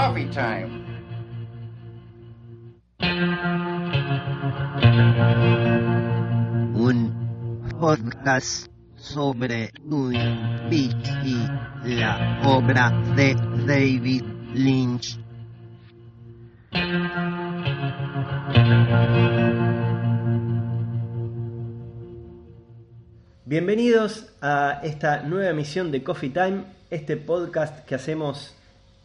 coffee time. Un podcast sobre Twin Peaks y la obra de David Lynch. Bienvenidos a esta nueva emisión de Coffee Time, este podcast que hacemos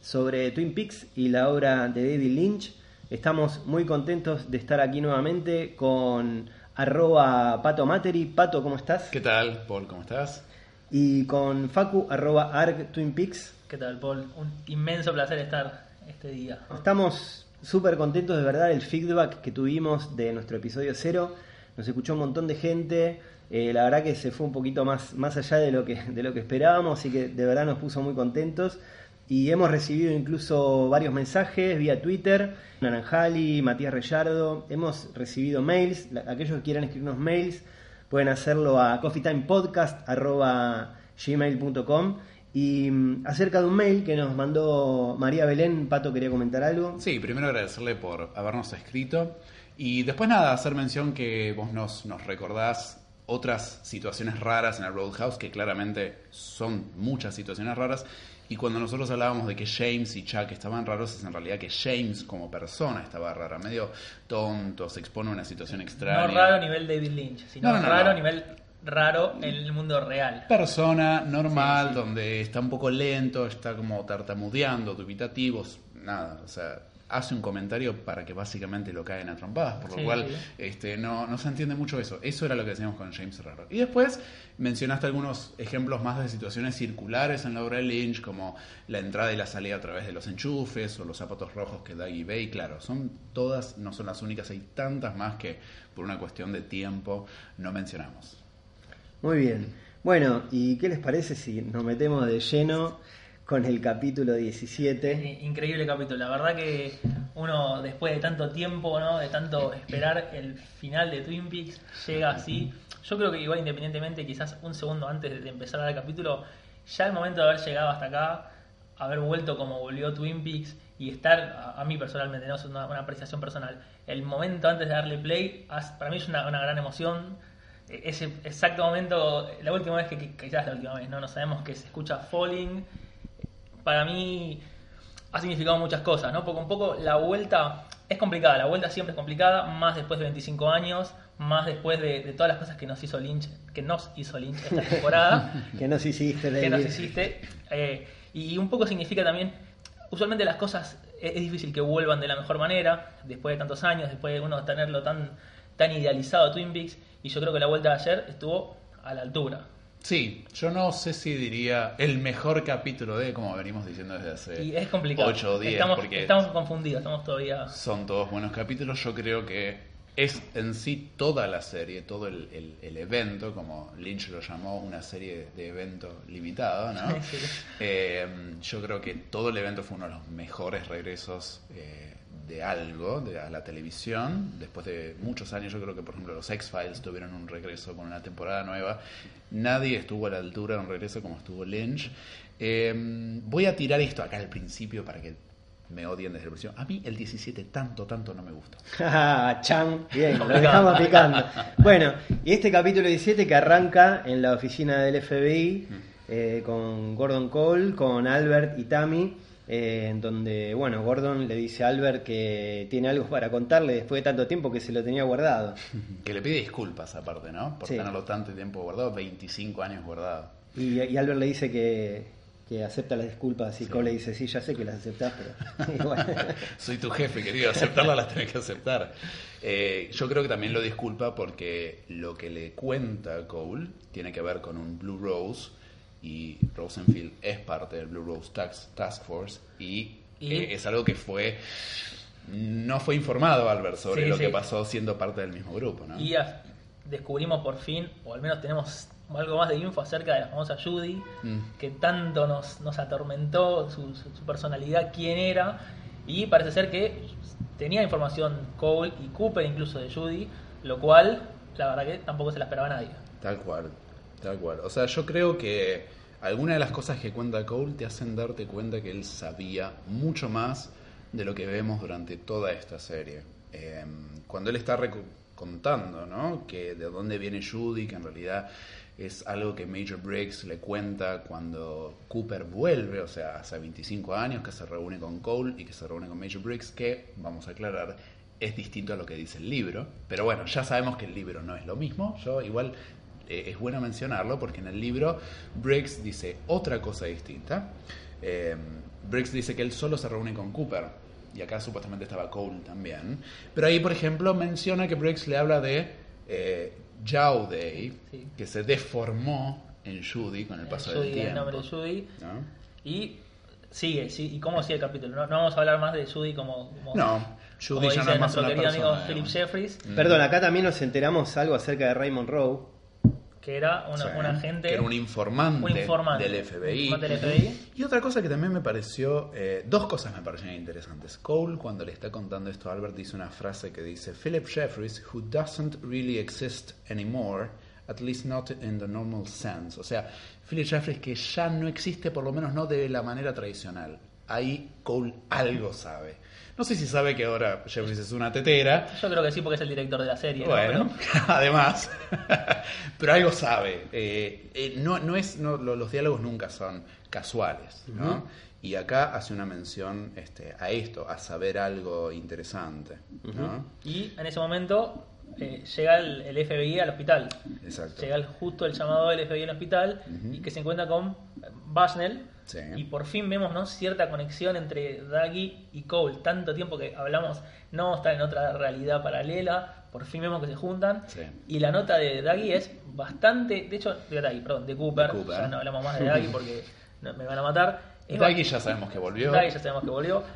sobre Twin Peaks y la obra de David Lynch. Estamos muy contentos de estar aquí nuevamente con arroba Pato Materi. Pato, ¿cómo estás? ¿Qué tal, Paul? ¿Cómo estás? Y con Facu, arroba arg Twin Peaks. ¿Qué tal, Paul? Un inmenso placer estar este día. Estamos súper contentos de verdad el feedback que tuvimos de nuestro episodio cero. Nos escuchó un montón de gente. Eh, la verdad que se fue un poquito más, más allá de lo, que, de lo que esperábamos, así que de verdad nos puso muy contentos. Y hemos recibido incluso varios mensajes vía Twitter, Naranjali, Matías Reyardo, hemos recibido mails, aquellos que quieran escribirnos mails pueden hacerlo a coffeetimepodcast.gmail.com y mm, acerca de un mail que nos mandó María Belén, Pato quería comentar algo. Sí, primero agradecerle por habernos escrito. Y después nada, hacer mención que vos nos, nos recordás otras situaciones raras en el Roadhouse, que claramente son muchas situaciones raras. Y cuando nosotros hablábamos de que James y Chuck estaban raros, es en realidad que James como persona estaba rara, medio tonto, se expone a una situación extraña. No raro a nivel David Lynch, sino No, no, raro a nivel raro en el mundo real. persona normal, Sí, sí. donde está un poco lento, está como tartamudeando, dubitativo, nada, o sea, hace un comentario para que básicamente lo caen a trompadas, por lo Sí, cual sí. este, no, no se entiende mucho eso. Eso era lo que decíamos con James Raro. Y después mencionaste algunos ejemplos más de situaciones circulares en la obra de Lynch, como la entrada y la salida a través de los enchufes o los zapatos rojos que Daggy ve. Y claro, son todas, no son las únicas, hay tantas más que por una cuestión de tiempo no mencionamos. Muy bien. Bueno, ¿y qué les parece si nos metemos de lleno con el capítulo 17? Eh, Increíble capítulo. La verdad que uno, después de tanto tiempo, ¿no? de tanto esperar el final de Twin Peaks, llega así. Yo creo que igual independientemente, quizás un segundo antes de empezar el capítulo, ya el momento de haber llegado hasta acá, haber vuelto como volvió Twin Peaks y estar, a, mí personalmente, no es una, una apreciación personal, el momento antes de darle play, para mí es una, una gran emoción. E- Ese exacto momento, la última vez que, que quizás la última vez, ¿no? No sabemos que se escucha Falling, para mí ha significado muchas cosas, ¿no? Porque un poco la vuelta es complicada, la vuelta siempre es complicada, más después de 25 años, más después de, de todas las cosas que nos hizo Lynch, que nos hizo Lynch esta temporada, ¿Qué nos hiciste, que nos David? hiciste, eh, y un poco significa también, usualmente las cosas es, es difícil que vuelvan de la mejor manera, después de tantos años, después de uno tenerlo tan, tan idealizado Twin Peaks, y yo creo que la vuelta de ayer estuvo a la altura. Sí, yo no sé si diría el mejor capítulo de, como venimos diciendo desde hace Y es complicado. 8 o 10, estamos, porque estamos confundidos, estamos todavía... son todos buenos capítulos. Yo creo que es en sí toda la serie, todo el, el- el evento, como Lynch lo llamó, una serie de evento limitado, ¿no? Sí. Eh, yo creo que todo el evento fue uno de los mejores regresos eh, de algo de, a la televisión. Después de muchos años, yo creo que, por ejemplo, los X-Files tuvieron un regreso con una temporada nueva. Nadie estuvo a la altura de un regreso como estuvo Lynch. Eh, voy a tirar esto acá al principio para que me odien desde el principio. A mí el 17 tanto, tanto no me gusta. Chan, bien, lo dejamos picando. Bueno, y este capítulo 17 que arranca en la oficina del FBI eh, con Gordon Cole, con Albert y Tammy, eh, en donde, bueno, Gordon le dice a Albert que tiene algo para contarle después de tanto tiempo que se lo tenía guardado. Que le pide disculpas aparte, ¿no? Por Sí. tenerlo tanto tiempo guardado, 25 años guardado. Y, y Albert le dice que, que acepta las disculpas y Sí. Cole le dice, sí, ya sé que las aceptás, pero... Soy tu jefe, querido, aceptarla las tenés que aceptar. Eh, yo creo que también lo disculpa porque lo que le cuenta Cole tiene que ver con un Blue Rose y Rosenfield es parte del Blue Rose Task, Task Force y, Y- eh, es algo que fue no fue informado Albert sobre Sí, lo sí. que pasó siendo parte del mismo grupo, ¿no? Y a- descubrimos por fin, o al menos tenemos algo más de info acerca de la famosa Judy, Mm. que tanto nos, nos atormentó su, su- su personalidad, quién era, y parece ser que tenía información Cole y Cooper incluso de Judy, lo cual la verdad que tampoco se la esperaba nadie. Tal cual, tal cual. O sea, yo creo que algunas de las cosas que cuenta Cole te hacen darte cuenta que él sabía mucho más de lo que vemos durante toda esta serie. Eh, cuando él está contando, ¿no? Que de dónde viene Judy, que en realidad es algo que Major Briggs le cuenta cuando Cooper vuelve, o sea, hace 25 años que se reúne con Cole y que se reúne con Major Briggs, que, vamos a aclarar, es distinto a lo que dice el libro. Pero bueno, ya sabemos que el libro no es lo mismo. Yo igual eh, es bueno mencionarlo porque en el libro Briggs dice otra cosa distinta. Eh, Briggs dice que él solo se reúne con Cooper y acá supuestamente estaba Cole también. Pero ahí, por ejemplo, menciona que Briggs le habla de eh, Jowday, Sí. que se deformó en Judy con el paso Judy, del el tiempo. nombre de Judy. ¿no? Y sigue, sí, ¿y cómo sigue el capítulo? No, no vamos a hablar más de Judy como, como, No, como Judy ya dice no es más nuestro una querido amigo persona, Philip. Jeffries, Perdón, acá también nos enteramos algo acerca de Raymond Rowe. Que era una, Sí, un agente, que era un informante, un informante del FBI. un informante del FBI. Y otra cosa que también me pareció, eh, dos cosas me parecieron interesantes. Cole, cuando le está contando esto a Albert, dice una frase que dice, Philip Jeffries, who doesn't really exist anymore, at least not in the normal sense. O sea, Philip Jeffries que ya no existe, por lo menos no de la manera tradicional. Ahí Cole algo sabe. No sé si sabe que ahora Jeffries es una tetera, Yo creo que sí, porque es el director de la serie. ¿no? bueno, Pero- además, pero algo sabe. Eh, eh, no, no es, no, los diálogos nunca son casuales, ¿no? Y acá hace una mención este, a esto, a saber algo interesante, ¿no? y en ese momento eh, llega el, el FBI al hospital. Exacto. Llega el- justo el llamado del FBI al hospital y que se encuentra con Bushnell. Sí. Y por fin vemos ¿no? cierta conexión entre Daggy y Cole. Tanto tiempo que hablamos, no está en otra realidad paralela. Por fin vemos que se juntan. Sí. Y la nota de Daggy es bastante. De hecho, de Daggy, perdón, de Cooper. De Cooper. Ya no hablamos más de Daggy porque me van a matar. Daggy ya sabemos que volvió. Daggy ya sabemos que volvió.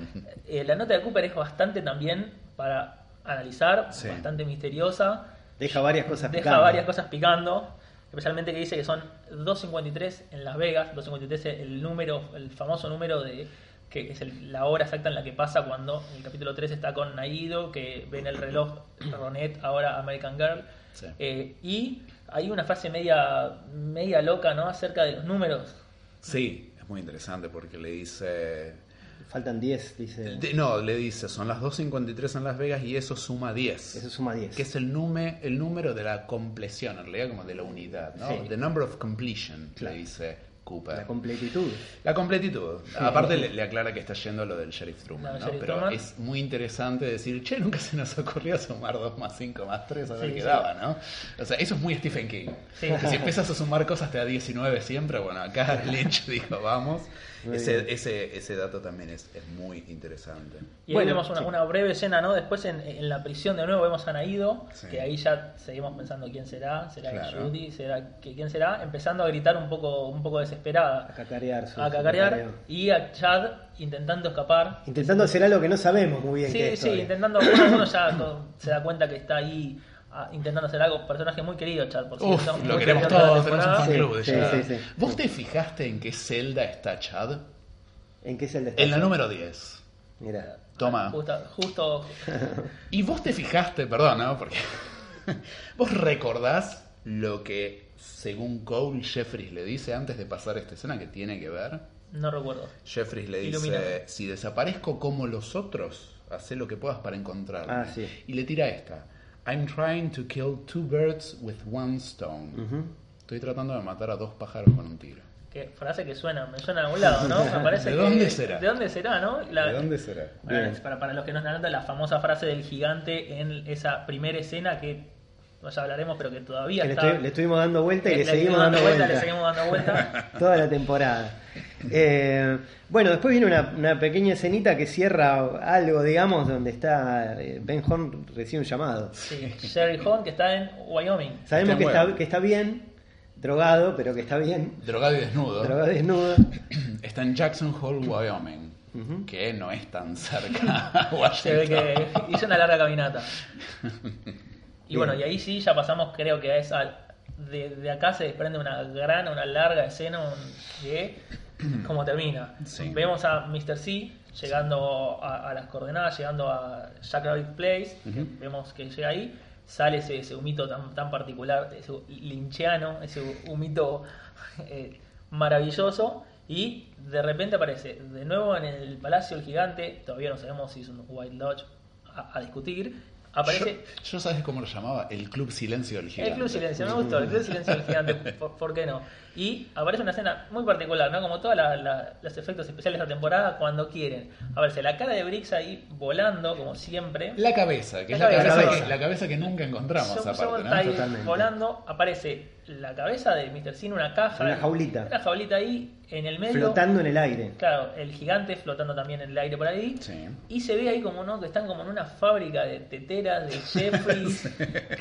Eh, la nota de Cooper es bastante también para analizar, Sí. bastante misteriosa. Deja varias cosas Deja picando. varias cosas picando. Especialmente que dice que son 2.53 en Las Vegas. 2.53 es el número, el famoso número de que es el- la hora exacta en la que pasa cuando en el capítulo 3 está con Naido, que ven el reloj Ronet, ahora American Girl. Sí. Eh, y hay una frase media, media loca, ¿no? Acerca de los números. Sí, es muy interesante porque le dice... Faltan 10, dice. de- no, le dice, son las 2.53 en Las Vegas y eso suma 10. Eso suma 10. Que es el, nume- el número de la compleción, en realidad como de la unidad, ¿no? Sí. The number of completion, Claro. le dice Cooper. La completitud. La completitud. Aparte le, le aclara que está yendo a lo del Sheriff Truman, ¿no? Sheriff Pero Truman. es muy interesante decir, che, nunca se nos ocurrió sumar 2 más 5 más 3 a ver Sí, qué sí. daba, ¿no? O sea, eso es muy Stephen King. Sí. Que si empiezas a sumar cosas te da 19 siempre, bueno, acá Lynch dijo, vamos. Ese, ese, ese dato también es, es muy interesante. Y Bueno, ahí vemos una, sí. una breve escena, ¿no? Después en, en la prisión de nuevo vemos a Naído, Sí. que ahí ya seguimos pensando quién será, será Claro. Judy, será que quién será, empezando a gritar un poco, un poco A desesperada, cacarear. su- a cacarear cacareo. y a Chad intentando escapar. Intentando hacer algo que no sabemos muy bien Sí, sí, intentando, uno, uno ya se da cuenta que está ahí ah, intentando hacer algo, personaje muy querido Chad, por Uf, cierto. lo Muy queremos todos, tenemos un fan Sí, club de sí, Chad. sí, sí. ¿Vos te fijaste en qué celda está Chad? ¿En qué es el de En la número 10. Mira. Toma. Justo, justo Y vos te fijaste, perdón, ¿no? Porque vos recordás lo que, según Cole, Jeffries le dice antes de pasar esta escena que tiene que ver. no recuerdo. Jeffries le dice, si desaparezco como los otros, haz lo que puedas para encontrarme. Ah, sí. Y le tira esta. I'm trying to kill two birds with one stone. Estoy tratando de matar a dos pájaros con un tiro. Que frase que suena, me suena a algún lado, ¿no? Me parece ¿De que- dónde será? ¿De dónde será, no? La- ¿De dónde será? Para, para los que no están dando la famosa frase del gigante en esa primera escena que no ya hablaremos, pero que todavía Que le, está. estoy- le estuvimos dando vuelta y le, le seguimos dando vuelta. Le seguimos dando vuelta. Toda la temporada. Eh, bueno, después viene una, una pequeña escenita que cierra algo, digamos, donde está eh, Ben Horn recibe un llamado. Sí, Sherry Horn, que está en Wyoming. Sabemos que está, que está bien, drogado, pero que está bien, Drogado y desnudo. drogado desnudo. Está en Jackson Hole, Wyoming. Que no es tan cerca a Se ve que hizo una larga caminata. Y Bien. bueno, y ahí sí ya pasamos, creo que a esa. De, de acá se desprende una gran, una larga escena de cómo termina. Sí. Vemos a Mr. C llegando a, a las coordenadas, llegando a Jack Rabbit Place. Vemos que llega ahí. Sale ese, ese humito tan, tan particular, ese lincheano, ese humito eh, maravilloso. Y de repente aparece de nuevo en el Palacio el Gigante, todavía no sabemos si es un White Lodge a, a discutir. Aparece Yo, yo sabes cómo lo llamaba, el Club Silencio del Gigante. el Club Silencio, me gustó, el Club Silencio del Gigante, por, por qué no? Y aparece una escena muy particular, ¿no? Como todos los efectos especiales de la temporada, cuando quieren. Aparece la cara de Briggs ahí volando, como siempre. La cabeza, que La es la cabeza, cabeza, sí. que, la cabeza que nunca encontramos aparte, ahí ¿no? Totalmente. volando, aparece la cabeza de Mr. Sin una caja. Una jaulita. Una jaulita ahí, en el medio. Flotando en el aire. Claro, el gigante flotando también en el aire por ahí. Sí. Y se ve ahí como no, que están como en una fábrica de teteras, de Jeffries,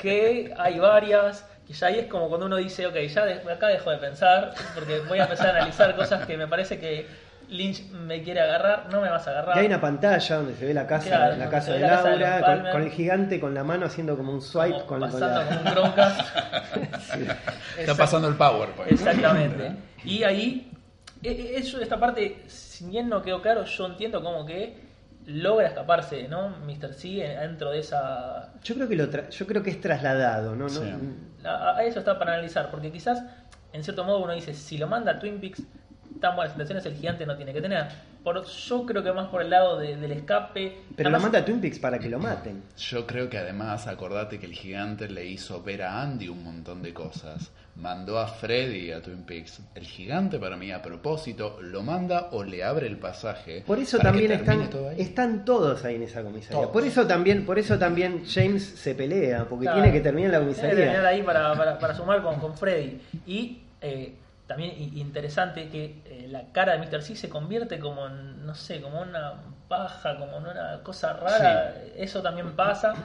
que hay varias. Y ya ahí es como cuando uno dice, ok, ya de- acá dejo de pensar, porque voy a empezar a analizar cosas que me parece que Lynch me quiere agarrar, no me vas a agarrar. Y hay una pantalla donde se ve la casa, Claro, la casa de casa Laura, con, con el gigante con la mano haciendo como un swipe como con, con pasando la... como un broncas. Está pasando el PowerPoint. Exactamente. Y ahí, e- e- eso, esta parte, si bien no quedó claro, yo entiendo como que logra escaparse, ¿no? Mr. C dentro de esa... Yo creo que lo tra- yo creo que es trasladado, ¿no? no Sí. A, a eso está para analizar, porque quizás, en cierto modo, uno dice, si lo manda a Twin Peaks, tan buenas intenciones el gigante no tiene que tener. Por, yo creo que más por el lado de- del escape... Pero lo Además, manda a Twin Peaks para que lo maten. Yo creo que además, acordate que el gigante le hizo ver a Andy un montón de cosas. Mandó a Freddy a Twin Peaks. El gigante, para mí, a propósito, lo manda o le abre el pasaje. Por eso también están, todo ahí. están todos ahí en esa comisaría. Todos. Por eso también, por eso también James se pelea, porque Claro. tiene que terminar en la Tiene que terminar comisaría. ahí para, para, para sumar con, con Freddy. Y eh, también interesante que eh, la cara de Mr. C se convierte como en, no sé, como una paja, como en una cosa rara. Eso también pasa.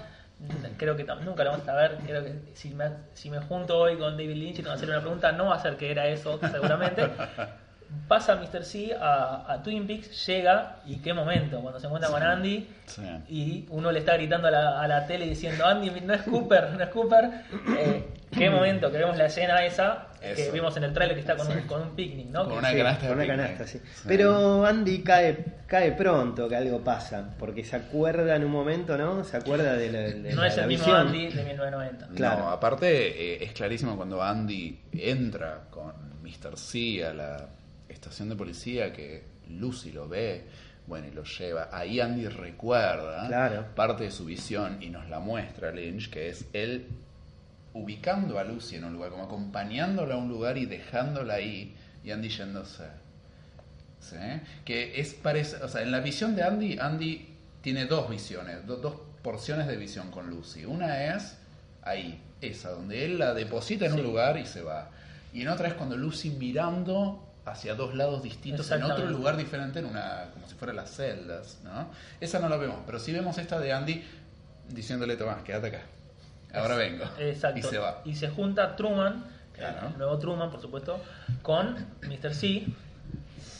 Creo que nunca lo vamos a ver. Creo que si me, si me junto hoy con David Lynch y tengo que hacer una pregunta, no va a ser que era eso, seguramente. Pasa Mr. C a, a Twin Peaks, llega y qué momento, cuando se encuentra con Andy Sí. y uno le está gritando a la, a la tele diciendo Andy, no es Cooper, no es Cooper. Eh, qué momento que vemos la escena esa que vimos en el trailer que está con, un, con un picnic, ¿no? Con una canasta de con una picnic. canasta, sí. Sí. Pero Andy cae, cae pronto que algo pasa, porque se acuerda en un momento, ¿no? Se acuerda de la, de no la- es el mismo visión. Andy de 1990. Claro. No, aparte eh, es clarísimo cuando Andy entra con Mr. C a la estación de policía que Lucy lo ve, bueno, y lo lleva. Ahí Andy recuerda Claro. parte de su visión y nos la muestra Lynch, que es él ubicando a Lucy en un lugar, como acompañándola a un lugar y dejándola ahí, y Andy yéndose. ¿Sí? Que es parece, o sea, en la visión de Andy, Andy tiene dos visiones, do- dos porciones de visión con Lucy. Una es ahí, esa, donde él la deposita en un lugar y se va. Y en otra es cuando Lucy mirando hacia dos lados distintos, en otro lugar diferente, en una, como si fueran las celdas, ¿no? Esa no la vemos, pero sí vemos esta de Andy diciéndole, Tomás, quédate acá. Ahora vengo. Exacto. Y se va. Y se junta Truman, Claro. el nuevo Truman, por supuesto, con Mr. C.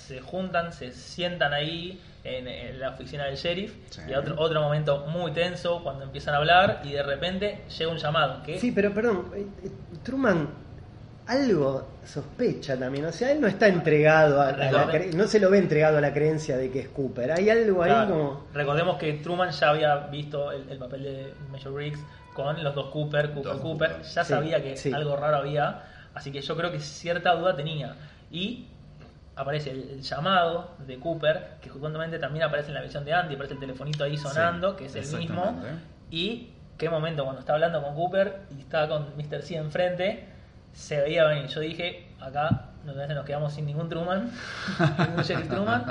Se juntan, se sientan ahí en, en la oficina del sheriff. Sí. Y otro, otro momento muy tenso cuando empiezan a hablar y de repente llega un llamado. Que Sí, pero perdón, eh, eh, Truman algo sospecha también, o sea, él no está entregado a, a la cre- no se lo ve entregado a la creencia de que es Cooper. Hay algo ahí como Recordemos que Truman ya había visto el, el papel de Major Briggs con los dos Cooper, Cooper, Dos Cooper. Cooper. Ya Sí, sabía que sí. algo raro había, así que yo creo que cierta duda tenía. Y aparece el, el llamado de Cooper, que justamente también aparece en la visión de Andy, aparece el telefonito ahí sonando, que es el mismo. Y qué momento cuando está hablando con Cooper y está con Mr. C enfrente, se veía venir. Yo dije, acá nos quedamos sin ningún Truman, ningún Sheriff Truman.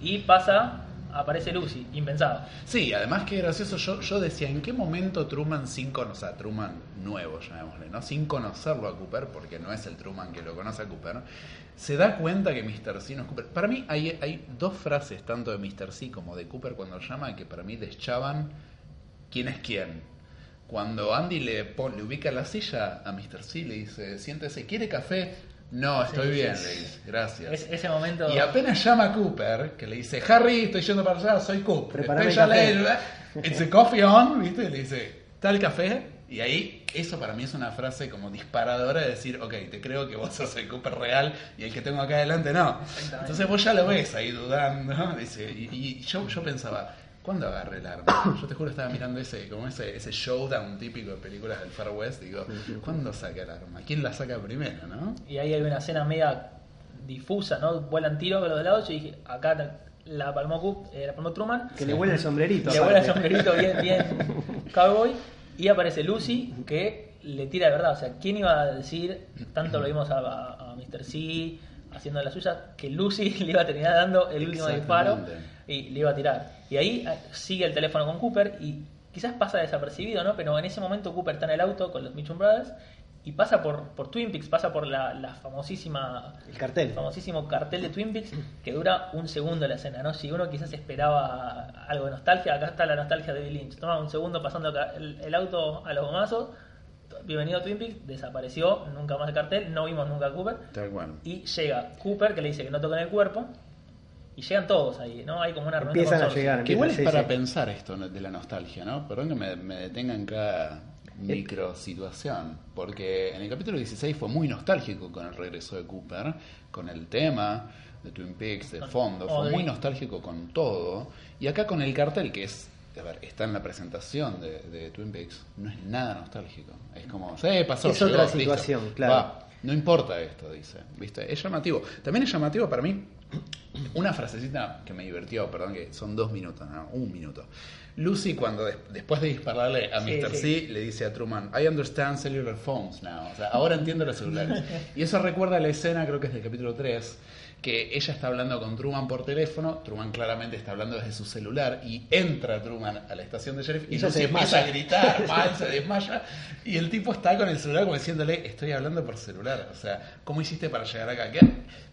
Y pasa, aparece Lucy, impensado. Sí, además que gracioso, yo, yo decía, ¿en qué momento Truman sin conocer, o sea, Truman nuevo, llamémosle, ¿no? Sin conocerlo a Cooper, porque no es el Truman que lo conoce a Cooper, se da cuenta que Mr. C no es Cooper. Para mí hay, hay dos frases, tanto de Mr. C como de Cooper cuando llama, que para mí deschaban quién es quién. Cuando Andy le, pon- le ubica la silla a Mr. C, le dice, siéntese, ¿quiere café? No, estoy Sí, bien, sí. le dice, gracias. Es- ese momento. Y apenas llama a Cooper, que le dice, Harry, estoy yendo para allá, soy Coop. Preparame Después ya café. lee, it's a coffee on, ¿viste? Y le dice, ¿está el café? Y ahí, eso para mí es una frase como disparadora de decir, ok, te creo que vos sos el Cooper real y el que tengo acá adelante no. Entonces vos ya lo ves ahí dudando. Dice, y, y yo, yo pensaba, ¿cuándo agarre el arma? Yo te juro estaba mirando ese, como ese, ese showdown típico de películas del Far West, digo, ¿cuándo saca el arma? ¿Quién la saca primero, no? Y ahí hay una escena media difusa, ¿no? Vuelan tiros a los de lados. Yo dije, acá la palmó, eh, la palmó Truman. Que le huele el sombrerito. Le vuela el sombrerito bien, bien cowboy. Y aparece Lucy, que le tira de verdad. O sea, ¿quién iba a decir, tanto lo vimos a, a, a Mr. C haciendo la suya, que Lucy le iba a terminar dando el último disparo. Y le iba a tirar? Y ahí eh, sigue el teléfono con Cooper y quizás pasa desapercibido, ¿no? Pero en ese momento Cooper está en el auto con los Mitchum Brothers y pasa por, por Twin Peaks, pasa por la, la famosísima El cartel. el famosísimo cartel de Twin Peaks que dura un segundo la escena, ¿no? Si uno quizás esperaba algo de nostalgia, acá está la nostalgia de Bill Lynch. Toma un segundo pasando el, el auto a los gomazos. Bienvenido a Twin Peaks, desapareció, nunca más el cartel, no vimos nunca a Cooper. Tal cual. Y llega Cooper que le dice que no toquen el cuerpo. Y llegan todos ahí, ¿no? Hay como una reunión de Empiezan a llegar. Que igual es Sí, para sí. pensar esto de la nostalgia, ¿no? Perdón que me, me detenga en cada micro situación, porque en el capítulo 16 fue muy nostálgico con el regreso de Cooper, con el tema de Twin Peaks, de fondo, fue muy nostálgico con todo, y acá con el cartel que es, a ver, está en la presentación de, de Twin Peaks, no es nada nostálgico, es como, sí, pasó, Es llegó, otra listo, situación, claro. va, no importa esto, dice, ¿viste? Es llamativo. También es llamativo para mí una frasecita que me divirtió, perdón, que son dos minutos, no, un minuto. Lucy, cuando des- después de dispararle a Mr. sí. C, le dice a Truman, I understand cellular phones now. O sea, ahora entiendo los celulares. Y eso recuerda la escena, creo que es del capítulo 3, que ella está hablando con Truman por teléfono, Truman claramente está hablando desde su celular, y entra Truman a la estación de sheriff y Ella Lucy se empieza a gritar, mal, se desmaya, y el tipo está con el celular como diciéndole, estoy hablando por celular. O sea, ¿cómo hiciste para llegar acá?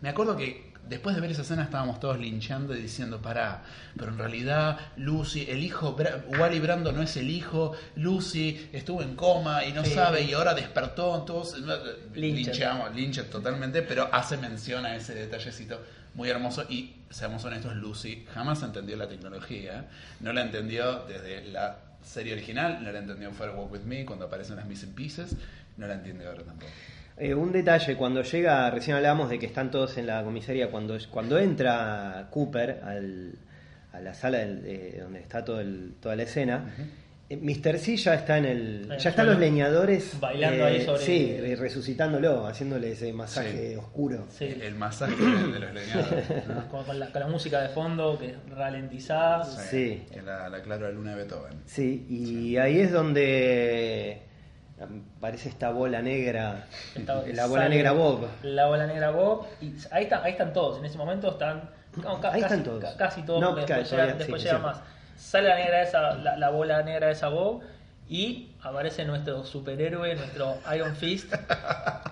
Me acuerdo que después de ver esa escena estábamos todos linchando y diciendo, pará, pero en realidad Lucy, el hijo, Bra- Wally Brando no es el hijo, Lucy estuvo en coma y no Sí. sabe y ahora despertó, todos Lynchet. linchamos, Lynchet totalmente, pero hace mención a ese detallecito muy hermoso y seamos honestos, Lucy jamás entendió la tecnología, no la entendió desde la serie original, no la entendió en Fire Walk With Me cuando aparecen las Missing Pieces, no la entiende ahora tampoco. Eh, un detalle, cuando llega, recién hablábamos de que están todos en la comisaría, cuando, cuando entra Cooper al- a la sala del- donde está todo el- toda la escena, eh, Mr. C ya está en el... Ya están los leñadores... Bailando ahí sobre- Sí, re- resucitándolo, haciéndole ese masaje Sí. oscuro. Sí. El masaje de, los leñadores. ¿no? Con, con la, con la música de fondo que es ralentizada. Sí. Que la, la Clara Luna de Beethoven. Sí, y ahí es donde aparece esta bola negra, Esta- la bola sale negra Bob. La bola negra Bob. Y ahí, está, ahí están todos. En ese momento están. no, ca- Ahí casi, están todos. ca- casi todos. No, después sí, sí. más. Sale la, negra esa, la, la bola negra esa Bob. Y aparece nuestro superhéroe, nuestro Iron Fist.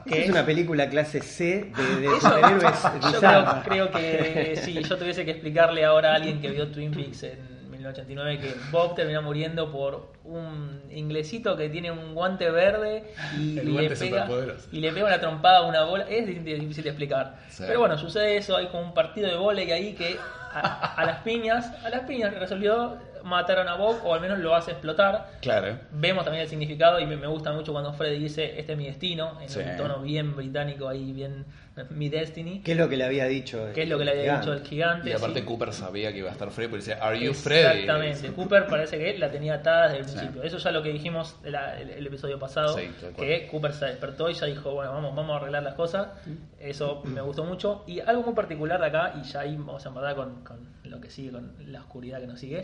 Que es una película clase C de, de superhéroes yo creo, creo que si yo tuviese que explicarle ahora a alguien que vio Twin Peaks en 1989 que Bob terminó muriendo por un inglesito que tiene un guante verde y, El le, pega, superpoderoso. y le pega una trompada a una bola. Es difícil de explicar. Sí. Pero bueno, sucede eso, hay como un partido de volei ahí que a, a las piñas, a las piñas resolvió matar a Bob o al menos lo hace explotar. Claro. Vemos también el significado y me, me gusta mucho cuando Freddy dice este es mi destino, en Sí. un tono bien británico ahí, bien mi destiny. ¿Qué es lo que le había dicho? Que es lo que le había Gigante. dicho el gigante. Y aparte sí. Cooper sabía que iba a estar Freddy, porque decía, Are you Freddy? Exactamente. Cooper parece que la tenía atada desde el Sí. principio. Eso ya lo que dijimos el, el- el episodio pasado. Sí, que Cooper se despertó y ya dijo, bueno, vamos, vamos a arreglar las cosas. Eso me gustó mucho. Y algo muy particular de acá, y ya ahí vamos a empezar con, con lo que sigue, con la oscuridad que nos sigue.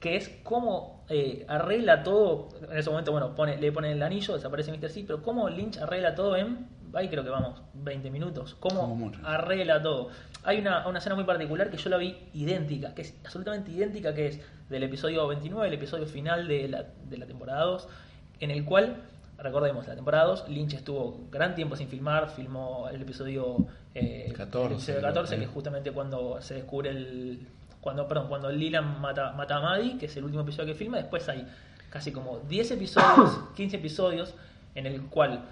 Que es cómo eh, arregla todo. En ese momento, bueno, pone, le pone el anillo, desaparece Mr. C, pero cómo Lynch arregla todo en. Ahí creo que vamos, 20 minutos. Cómo arregla todo. Hay una, una escena muy particular que yo la vi idéntica, que es absolutamente idéntica, que es del episodio 29, el episodio final de la, de la temporada 2, en el cual, recordemos, la temporada 2, Lynch estuvo gran tiempo sin filmar, filmó el episodio, eh, 14, el episodio 14, que es justamente cuando se descubre el... Cuando, perdón, cuando Leland mata, mata a Maddie, que es el último episodio que filma, después hay casi como 10 episodios, 15 episodios, en el cual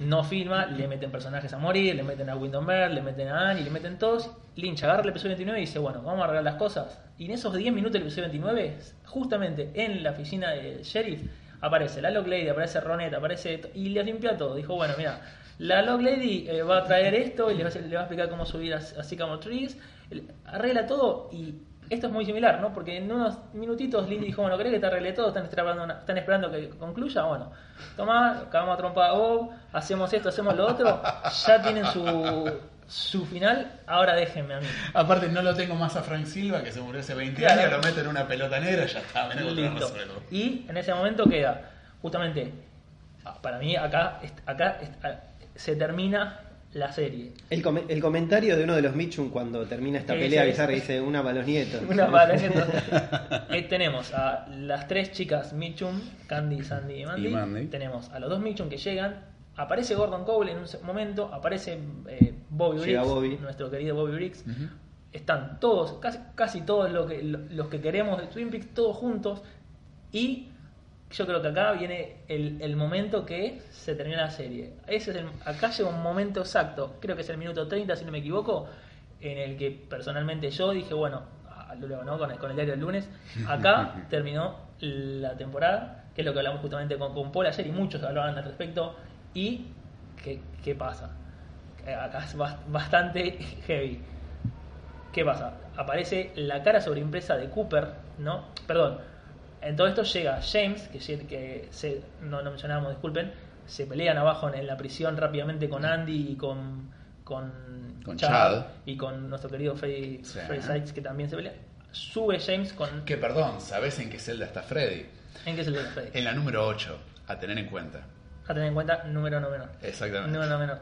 no filma, le meten personajes a morir, le meten a Windomer, le meten a Annie, le meten todos. Lynch agarra el episodio 29 y dice, bueno, vamos a arreglar las cosas. Y en esos 10 minutos del episodio 29, justamente en la oficina del sheriff, aparece la Log Lady, aparece Ronet, aparece... Y le limpia todo. Dijo, bueno, mira, la Log Lady eh, va a traer esto y le va a, explicar cómo subir a, a Sycamore Arregla todo y esto es muy similar, ¿no? Porque en unos minutitos Lindy dijo, bueno, ¿querés que te arregle todo? ¿Están esperando, una- están esperando que concluya? Bueno, toma, acabamos a trompar a Bob, hacemos esto, hacemos lo otro. Ya tienen su, su final, ahora déjenme a mí. Aparte, no lo tengo más a Frank Silva, que se murió hace 20 Claro. años, lo meto en una pelota negra y ya está, Listo. Y en ese momento queda, justamente, para mí acá, acá se termina la serie. El, come- el comentario de uno de los Mitchum cuando termina esta pelea sí. bizarra dice una para los nietos. Una para Eh, tenemos a las tres chicas Mitchum, Candy, Sandy y Mandy. Y Mandy. Tenemos a los dos Mitchum que llegan. Aparece Gordon Cole en un momento. Aparece eh, Bobby Llega Briggs, Bobby. nuestro querido Bobby Briggs. Están todos, casi, casi todos lo que, lo- los que queremos de Twin Peaks, todos juntos. Y yo creo que acá viene el, el momento que se termina la serie. Ese es el- acá llega un momento exacto, creo que es el minuto 30, si no me equivoco, en el que personalmente yo dije, bueno, ah, ¿no? con, el, con el diario del lunes, acá terminó la temporada, que es lo que hablamos justamente con, con Paul ayer y muchos hablaban al respecto. ¿Y qué, qué pasa? Eh, Acá es bas- bastante heavy. ¿Qué pasa? Aparece la cara sobreimpresa de Cooper, ¿no? Perdón. En todo esto llega James, que, lle- que se, no lo mencionábamos, disculpen, se pelean abajo en, en la prisión rápidamente con Andy y con, con, Con Chad. y con nuestro querido Freddy, Sí. Freddy Sykes, que también se pelea. Sube James con... Que perdón, ¿sabes en qué celda está Freddy? ¿En qué se le Freddy? En la número 8, a tener en cuenta. A tener en cuenta, número no menor. Exactamente. Número no menor.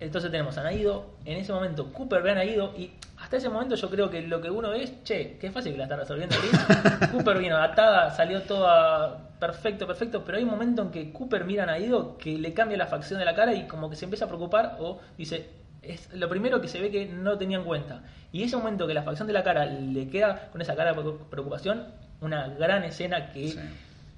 Entonces tenemos a Naido, en ese momento Cooper ve a Naido y hasta ese momento yo creo que lo que uno ve es, che, qué fácil que la está resolviendo Lynch. Cooper vino atada, salió toda perfecto, perfecto, pero hay un momento en que Cooper mira a Naido que le cambia la facción de la cara y como que se empieza a preocupar o dice, es lo primero que se ve que no tenía en cuenta. Y ese momento que la facción de la cara le queda con esa cara de preocupación, una gran escena que Sí.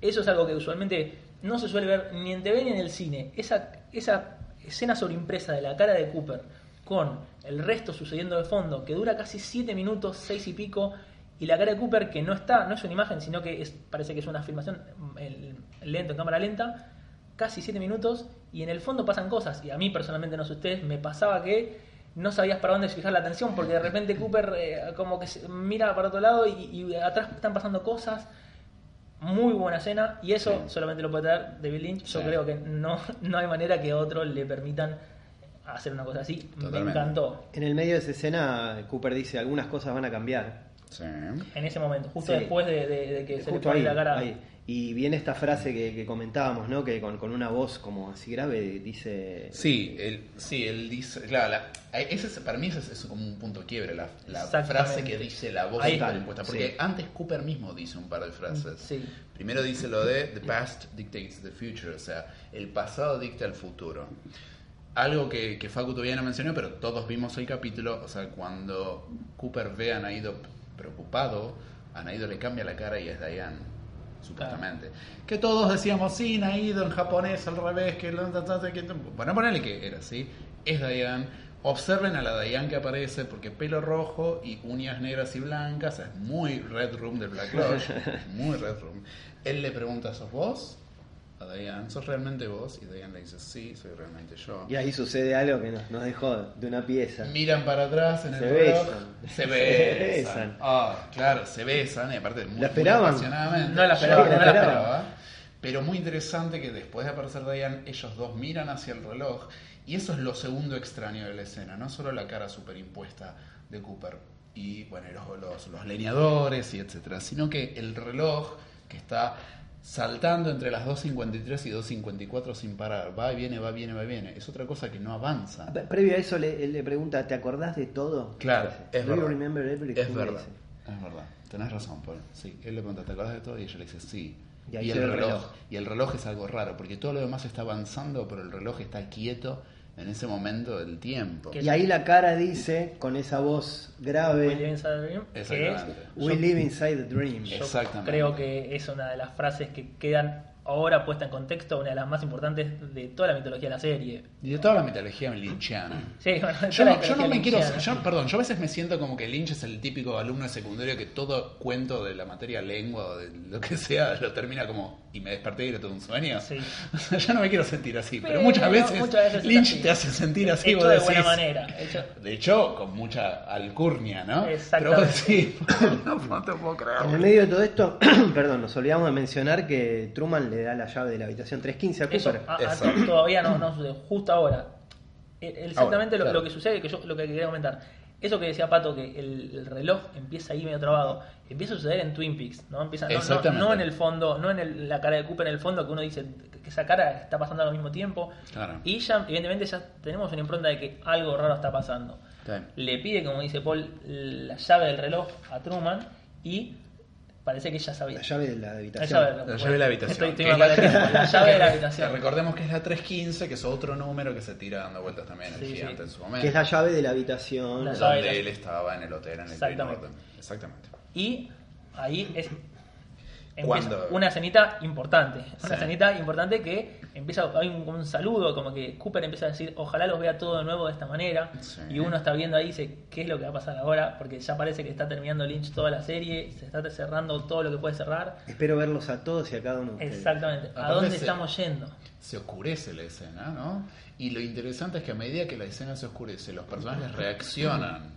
eso es algo que usualmente no se suele ver ni en TV ni en el cine. Esa, esa escena sobreimpresa de la cara de Cooper con el resto sucediendo de fondo, que dura casi 7 minutos, 6 y pico, y la cara de Cooper que no está, no es una imagen, sino que es, parece que es una filmación el- lento, en cámara lenta, casi 7 minutos, y en el fondo pasan cosas. Y a mí personalmente, no sé ustedes, me pasaba que no sabías para dónde fijar la atención, porque de repente Cooper eh, como que mira para otro lado y, y atrás están pasando cosas muy buena escena y eso Sí. solamente lo puede traer David Lynch. Yo Sí. creo que no, no hay manera que a otro le permitan hacer una cosa así. Me encantó En el medio de esa escena, Cooper dice algunas cosas van a cambiar. Sí. en ese momento, justo Sí. después de, de- de que se le pone ahí, la cara. ahí. Y viene esta frase que, que comentábamos, ¿no? Que con, con una voz como así grave dice... Sí, él, sí, él dice, claro, la- ese es- para mí ese es, es como un punto de quiebre, la, frase que dice la voz impuesta, porque Sí. antes Cooper mismo dice un par de frases. Sí. Primero dice lo de The past dictates the future, o sea, el pasado dicta el futuro. Algo que, que Facu todavía no mencionó, pero todos vimos el capítulo, o sea, cuando Cooper ve a Naido preocupado, a Naido le cambia la cara y es Diane, supuestamente. Que todos decíamos, sí, Naido en japonés al revés, que... Bueno, ponerle que era así, es Diane. Observen a la Diane que aparece porque pelo rojo y uñas negras y blancas, es muy Red Room de Black Lodge, muy Red Room. Él le pregunta, ¿sos vos? A Diane, ¿sos realmente vos? Y Diane le dice, sí, soy realmente yo. Y ahí sucede algo que nos, nos dejó de una pieza. Miran para atrás en el Se reloj, besan. Se Se besan. Ah, claro, se besan y aparte muy, ¿La esperaban? muy apasionadamente. No la esperaban, Yo no la esperaba. Pero muy interesante que después de aparecer Diane, ellos dos miran hacia el reloj y eso es lo segundo extraño de la escena, no solo la cara superimpuesta de Cooper y bueno, los, los, los leñadores y etcétera, sino que el reloj que está saltando entre las 2.53 y 2.54 sin parar, va y viene, va y viene, va y viene, es otra cosa que no avanza. Pre- Previo a eso le, le pregunta, ¿te acordás de todo? Claro, es "Do you verdad. remember everything?" Es verdad, es verdad. Tenés razón, Paul. Sí, él le pregunta, ¿te acuerdas de todo? Y ella le dice, sí. Y reloj, el reloj. Y el reloj es algo raro, porque todo lo demás está avanzando, pero el reloj está quieto en ese momento del tiempo. Y ahí la cara dice, con esa voz We grave, Live Inside the Dream, que es- Exactamente. We live inside the dream. yo Exactamente. creo que es una de las frases que quedan ahora puesta en contexto, una de las más importantes de toda la mitología de la serie. Y de toda la mitología lynchiana. Sí, bueno, Yo no, yo no me quiero, yo, perdón, yo a veces me siento como que Lynch es el típico alumno de secundario que todo cuento de la materia lengua o de lo que sea lo termina como y me desperté y era todo un sueño. Sí. O sea, yo no me quiero sentir así, pero, Pero muchas veces, muchas veces es Lynch así. te hace sentir así. Hecho vos de decís- buena manera. Hecho, De hecho, con mucha alcurnia, ¿no? Exactamente. Pero vos decís, no, no te puedo creer. En el medio de todo esto, perdón, nos olvidamos de mencionar que Truman le da la llave de la habitación 315 a eso Cooper. a- a- Eso. todavía no, no sucede. Justo ahora. eh, exactamente lo, claro. lo que sucede, que yo lo que quería comentar. Eso que decía Pato, que el, el reloj empieza ahí medio trabado, empieza a suceder en Twin Peaks, ¿no? Empieza, no, no, no en el fondo, no en el- la cara de Cooper en el fondo, que uno dice que esa cara está pasando al mismo tiempo. Claro. Y ya, evidentemente, ya tenemos una impronta de que algo raro está pasando. Le pide, como dice Paul, la llave del reloj a Truman y parece que ella sabía. La llave de la La habitación. llave, La llave de la habitación. Estoy, estoy el. La llave de la habitación. Recordemos que es la 315, que es otro número que se tira dando vueltas también el Sí, gigante sí. en su momento. Que es la llave de la habitación. La llave. donde él estaba en el hotel en el Exactamente. Exactamente. Y ahí es empieza una escenita importante. Una Sí. escenita importante que empieza, hay un, un saludo, como que Cooper empieza a decir, ojalá los vea todo de nuevo de esta manera. Sí. Y uno está viendo ahí y dice, ¿qué es lo que va a pasar ahora? Porque ya parece que está terminando Lynch toda la serie, se está cerrando todo lo que puede cerrar. Espero verlos a todos y a cada uno de ustedes. Exactamente. ¿A dónde se- estamos yendo? Se oscurece la escena, ¿no? Y lo interesante es que a medida que la escena se oscurece, los personajes reaccionan.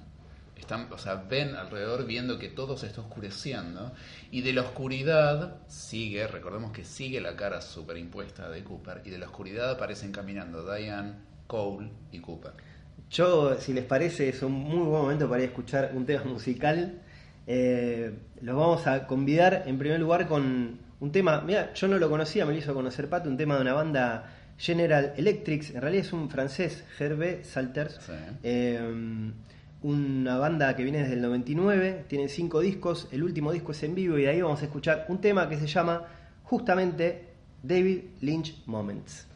Están, o sea, ven alrededor viendo que todo se está oscureciendo. Y de la oscuridad sigue, recordemos que sigue la cara superimpuesta de Cooper. Y de la oscuridad aparecen caminando Diane, Cole y Cooper. Yo, si les parece, es un muy buen momento para ir a escuchar un tema musical. Eh, los vamos a convidar en primer lugar con un tema, mira, yo no lo conocía, me lo hizo conocer Pato, un tema de una banda General Electric, en realidad es un francés, Hervé Salters, Sí. Eh, una banda que viene desde el 99, tiene cinco discos, el último disco es en vivo y de ahí vamos a escuchar un tema que se llama justamente David Lynch Moments.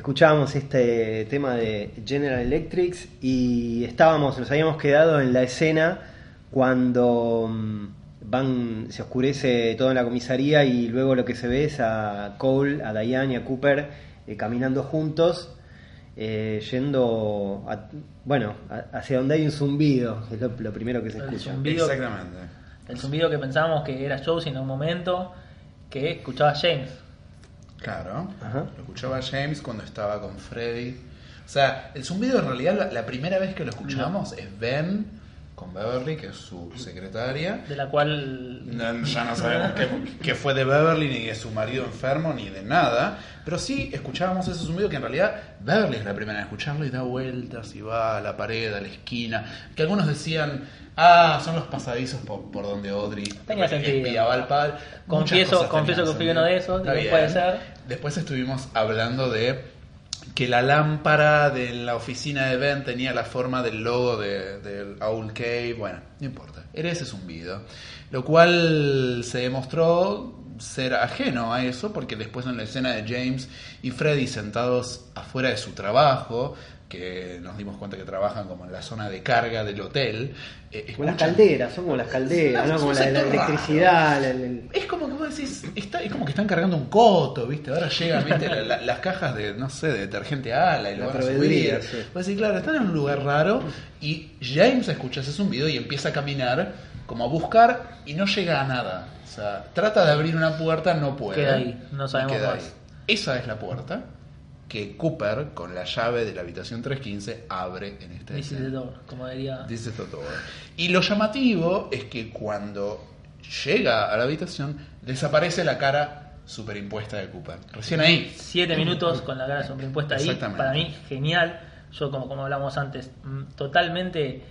Escuchábamos este tema de General Electric y estábamos, nos habíamos quedado en la escena cuando mm, van, se oscurece todo en la comisaría y luego lo que se ve es a Cole, a Diane y a Cooper eh, caminando juntos, eh, yendo, a- bueno, a- hacia donde hay un zumbido, es lo, lo primero que se El escucha. zumbido. Exactamente. El zumbido que pensábamos que era Josie en un momento que escuchaba a James. Claro. Ajá. Lo escuchaba James cuando estaba con Freddy. O sea, el zumbido en realidad la, la primera vez que lo escuchamos es Ben con Beverly, que es su secretaria. De la cual No, ya no sabemos qué, qué fue de Beverly, ni de su marido enfermo, ni de nada. Pero sí escuchábamos ese zumbido que en realidad Beverly es la primera en escucharlo y da vueltas y va a la pared, a la esquina. Que algunos decían, ah, son los pasadizos por, por donde Audrey Tenía sentido. al padre. Confieso- confieso que fui uno de esos, puede ser. Después estuvimos hablando de que la lámpara de la oficina de Ben tenía la forma del logo de- del Owl Cave. Bueno, no importa. Era ese zumbido. Lo cual se demostró ser ajeno a eso, porque después en la escena de James y Freddy sentados afuera de su trabajo, que nos dimos cuenta que trabajan como en la zona de carga del hotel, eh, Como las calderas, son como las calderas, es Como un la, electricidad, la- la- Es como que vos decís, está, es como que están cargando un coto, ¿viste? Ahora llegan, ¿viste? La- la- las cajas de, no sé, de detergente ala y lo La van a subir. sí. Vos decís, claro, están en un lugar raro y James escucha ese zumbido y empieza a caminar como a buscar y no llega a nada. O sea, trata de abrir una puerta, no puede. Queda ahí, no sabemos más. ahí. Esa es la puerta que Cooper, con la llave de la habitación 315, abre en esta This is escena. the door, como diría. This is the door. Y lo llamativo es que cuando llega a la habitación, desaparece la cara superimpuesta de Cooper. Recién ahí. Siete minutos con la cara superimpuesta ahí. Exactamente. Para mí, genial. yo como, como hablamos antes, mm, totalmente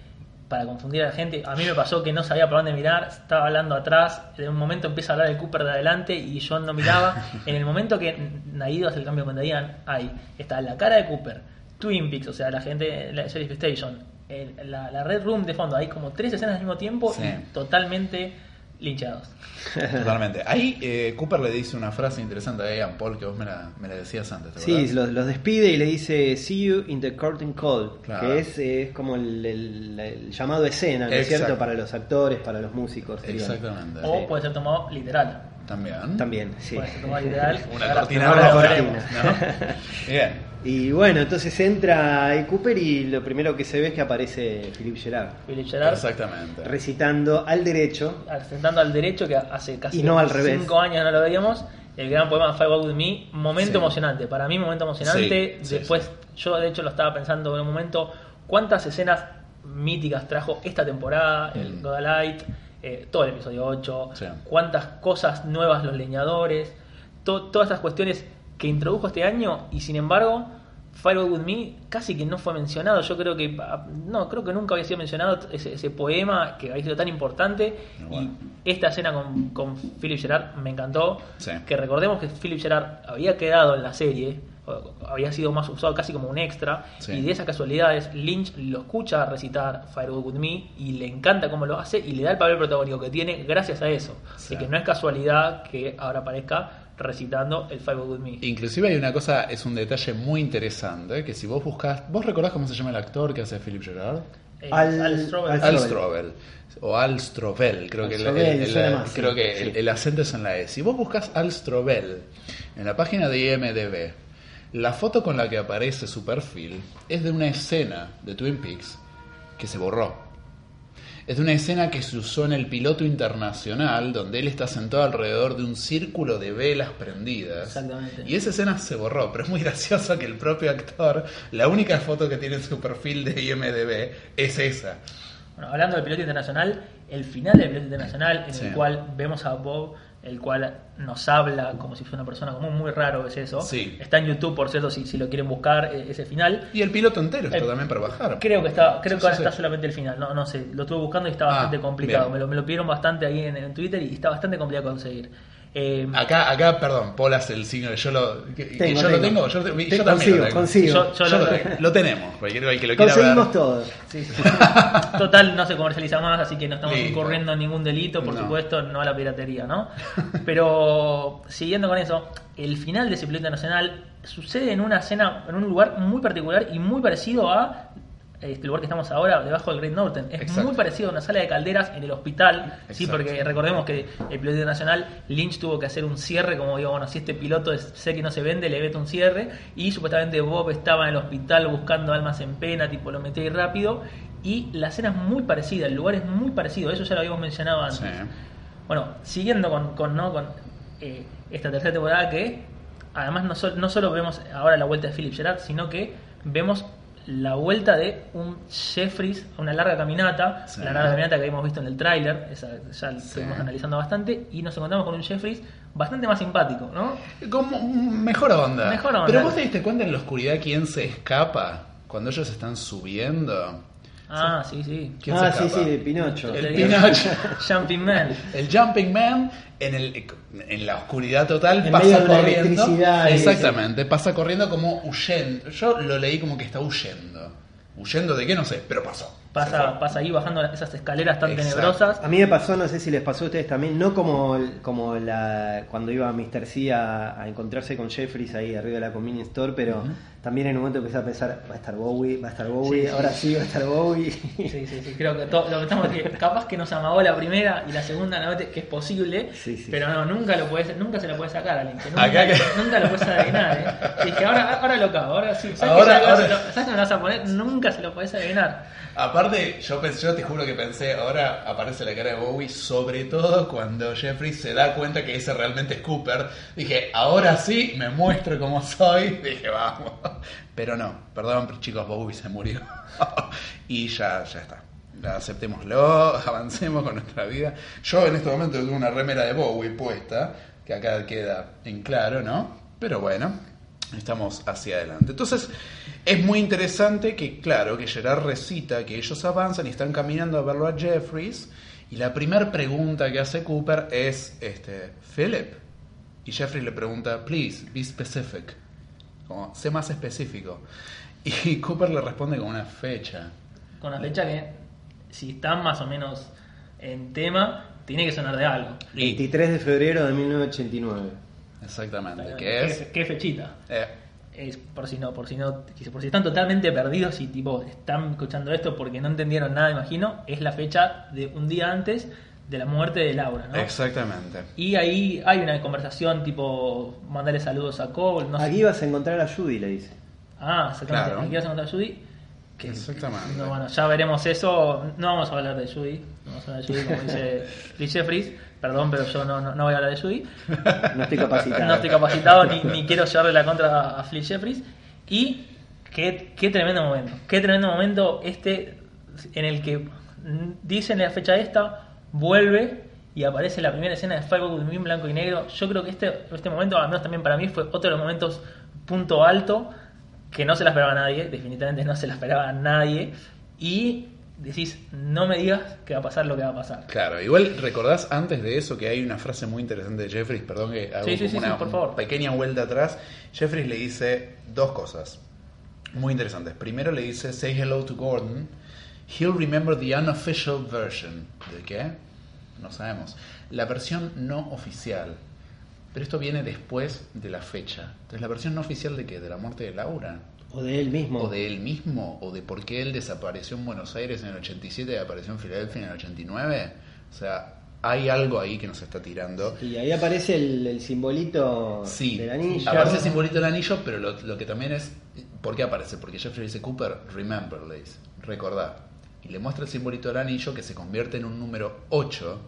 para confundir a la gente. A mí me pasó que no sabía por dónde mirar, estaba hablando atrás, en un momento empieza a hablar el Cooper de adelante y yo no miraba. en el momento que Naido hace el cambio con Diane, ahí está la cara de Cooper, Twin Peaks, o sea, la gente, la Station, el- la, la Red Room de fondo, hay como tres escenas al mismo tiempo Sí. y totalmente linchados. Totalmente. Ahí eh, Cooper le dice una frase interesante a Ian Paul que vos me la, me la decías antes. ¿te Sí, los, los despide y le dice See you in the curtain call, Claro. que es, es como el, el- el llamado escena, ¿no es cierto? Para los actores, para los músicos. Exactamente. O puede ser tomado literal. También. También, sí. Puede ser tomado literal. Una cortina Una cortina. ¿no? Bien. Y bueno, entonces entra el Cooper y lo primero que se ve es que aparece Philip Gerard Philip Gerard Exactamente. recitando al derecho. sentando al derecho que hace casi Y no al revés. cinco años no lo veíamos el gran poema Five Out With Me momento Sí. emocionante para mí momento emocionante Sí, sí, después yo de hecho lo estaba pensando en un momento cuántas escenas míticas trajo esta temporada el Mm. Godalight eh, todo el episodio 8 Sí. cuántas cosas nuevas los leñadores to- todas estas cuestiones que introdujo este año y sin embargo Firewall With Me casi que no fue mencionado. Yo creo que, ah, no, creo que nunca había sido mencionado ese, ese poema que había sido tan importante. Bueno. Y esta escena con, con Philip Gerard me encantó. Sí. Que recordemos que Philip Gerard había quedado en la serie, había sido más usado casi como un extra. Sí. Y de esas casualidades, Lynch lo escucha recitar Firewall With Me y le encanta cómo lo hace y le da el papel protagónico que tiene gracias a eso. Sí. De que no es casualidad que ahora aparezca recitando el Firewall With Me. Inclusive hay una cosa, es un detalle muy interesante, que si vos buscás, ¿vos recordás cómo se llama el actor que hace Philip Gerard? Eh, Al- Al Strobel. al- Al Strobel. O Al Strobel, creo que, el, Strobel, el- el- suena más, creo sí, que sí. el, el acento es en la E. Si vos buscas Al Strobel en la página de IMDB, la foto con la que aparece su perfil es de una escena de Twin Peaks que se borró. Es una escena que se usó en el piloto internacional, donde él está sentado alrededor de un círculo de velas prendidas. Exactamente. Y esa escena se borró, pero es muy gracioso que el propio actor, la única foto que tiene en su perfil de IMDB es esa. Bueno, hablando del piloto internacional, el final del piloto internacional, en Sí. el cual vemos a Bob, el cual nos habla como si fuera una persona común, muy raro es eso. Sí. Está en YouTube, por cierto, si, si lo quieren buscar, eh, ese final. Y el piloto entero está Eh, también para bajar. Creo que está, creo Sí, que ahora sí, está solamente el final, no, no sé, lo estuve buscando y está Ah, bastante complicado. Me lo, me lo pidieron bastante ahí en, en Twitter y está bastante complicado conseguir. Eh, Acá, acá, perdón, hace el signo de yo lo, que, que Tengo, yo lo tengo. yo, yo Te- también consigo, lo tengo. consigo. Yo- yo Yo lo- tenemos, cualquier que lo quiera Conseguimos ver. todo. Sí, sí. Total, no se comercializa más, así que no estamos Listo. incurriendo en ningún delito, por No. supuesto, no a la piratería, ¿no? Pero siguiendo con eso, el final de ese piloto nacional sucede en una escena, en un lugar muy particular y muy parecido a este lugar que estamos ahora, debajo del Great Norton. Es Exacto. muy parecido a una sala de calderas en el hospital, sí, porque recordemos que el piloto nacional, Lynch tuvo que hacer un cierre, como digo, bueno, si este piloto es, sé que no se vende, le vete un cierre, y supuestamente Bob estaba en el hospital buscando almas en pena, tipo lo metí ahí rápido, y la escena es muy parecida, el lugar es muy parecido, eso ya lo habíamos mencionado antes. Sí. Bueno, siguiendo con, con, ¿no? con eh, esta tercera temporada que además no, no solo vemos ahora la vuelta de Philip Gerard, sino que vemos la vuelta de un Jeffries a una larga caminata, Sí. la larga caminata que habíamos visto en el tráiler, esa ya la Sí. estuvimos analizando bastante, y nos encontramos con un Jeffries bastante más simpático, ¿no? Como mejor onda. Mejor onda. Pero vos te diste cuenta en la oscuridad quién se escapa cuando ellos están subiendo. Ah, sí, sí. ¿Quién Ah, se sí, escapa? sí, de Pinocho. El Pinocho. Jumping Man. El Jumping Man en, el, en la oscuridad total En pasa medio de la corriendo. electricidad y- Exactamente, pasa corriendo como huyendo. Yo lo leí como que está huyendo. ¿Huyendo de qué? No sé, pero pasó. Se Pasa, fue. pasa ahí bajando esas escaleras tan Exacto. tenebrosas. A mí me pasó, no sé si les pasó a ustedes también, no como, el- como la, cuando iba Mr. C a, a encontrarse con Jeffries ahí arriba de la convenience store, pero también en un momento empecé a pensar, va a estar Bowie, va a estar Bowie, Sí, sí. ahora sí va a estar Bowie. Sí, sí, sí, creo que todo, lo que estamos que capaz que nos amagó la primera y la segunda no que es posible, Sí, sí. pero no, nunca lo puedes, nunca se lo puede sacar a alguien, que nunca, Acá que- nunca lo puedes adivinar, eh. Dije, ahora, ahora lo cago, ahora sí, ¿sabes Ahora- que ya- ahora- se lo- ¿sabes que me lo vas a poner? Nunca se lo podés adivinar. Aparte, yo pensé, yo te juro que pensé, ahora aparece la cara de Bowie, sobre todo cuando Jeffrey se da cuenta que ese realmente es Cooper. Dije, ahora sí, me muestro como soy. Dije, vamos. Pero no, perdón, chicos, Bowie se murió. y ya, ya está. Aceptémoslo, avancemos con nuestra vida. Yo en este momento tengo una remera de Bowie puesta, que acá queda en claro, ¿no? Pero bueno, estamos hacia adelante. Entonces, es muy interesante que, claro, que Gerard recita que ellos avanzan y están caminando a verlo a Jeffries. Y la primera pregunta que hace Cooper es, este, Philip. Y Jeffries le pregunta, please, be specific. Como, sé más específico. Y Cooper le responde con una fecha. Con la fecha que, si están más o menos en tema, tiene que sonar de algo. 23 de febrero de 1989. Exactamente. ¿Qué, es... qué fechita? eh, Es por si no, por si no, por si están totalmente perdidos y tipo están escuchando esto porque no entendieron nada, imagino, es la fecha de un día antes de la muerte de Laura, ¿no? Exactamente. Y ahí hay una conversación tipo mandarle saludos a Cole, no sé. Aquí vas a encontrar a Judy, le dice. Ah, exactamente. Claro. Aquí vas a encontrar a Judy. Que, Exactamente. No, bueno, ya veremos eso. No vamos a hablar de Judy. No vamos a hablar de Judy, como dice Lee Jeffries. Perdón, pero yo no, no, no voy a hablar de Judy. No estoy capacitado. No estoy capacitado ni, ni quiero llevarle la contra a Flea Jeffries. Y qué, qué tremendo momento. Qué tremendo momento este en el que dicen la fecha esta, vuelve y aparece la primera escena de Me en blanco y negro. Yo creo que este, este momento, al menos también para mí, fue otro de los momentos punto alto que no se la esperaba nadie, definitivamente no se la esperaba nadie. Y decís, no me digas que va a pasar lo que va a pasar. Claro, igual recordás antes de eso que hay una frase muy interesante de Jeffries, perdón que hago Sí, sí, como sí, una por favor. pequeña vuelta atrás. Jeffries le dice dos cosas muy interesantes. Primero le dice, say hello to Gordon, he'll remember the unofficial version. ¿De qué? No sabemos. La versión no oficial. Pero esto viene después de la fecha. Entonces, ¿la versión no oficial de qué? ¿De la muerte de Laura? O de él mismo. o de él mismo, o de por qué él desapareció en Buenos Aires en el 87 y apareció en Filadelfia en el 89. O sea, hay algo ahí que nos está tirando. Y ahí aparece el, el simbolito Sí, del anillo. aparece el simbolito del anillo, pero lo, lo que también es... ¿Por qué aparece? Porque Jeffrey dice, Cooper, remember, le dice, recordá. Y le muestra el simbolito del anillo que se convierte en un número 8,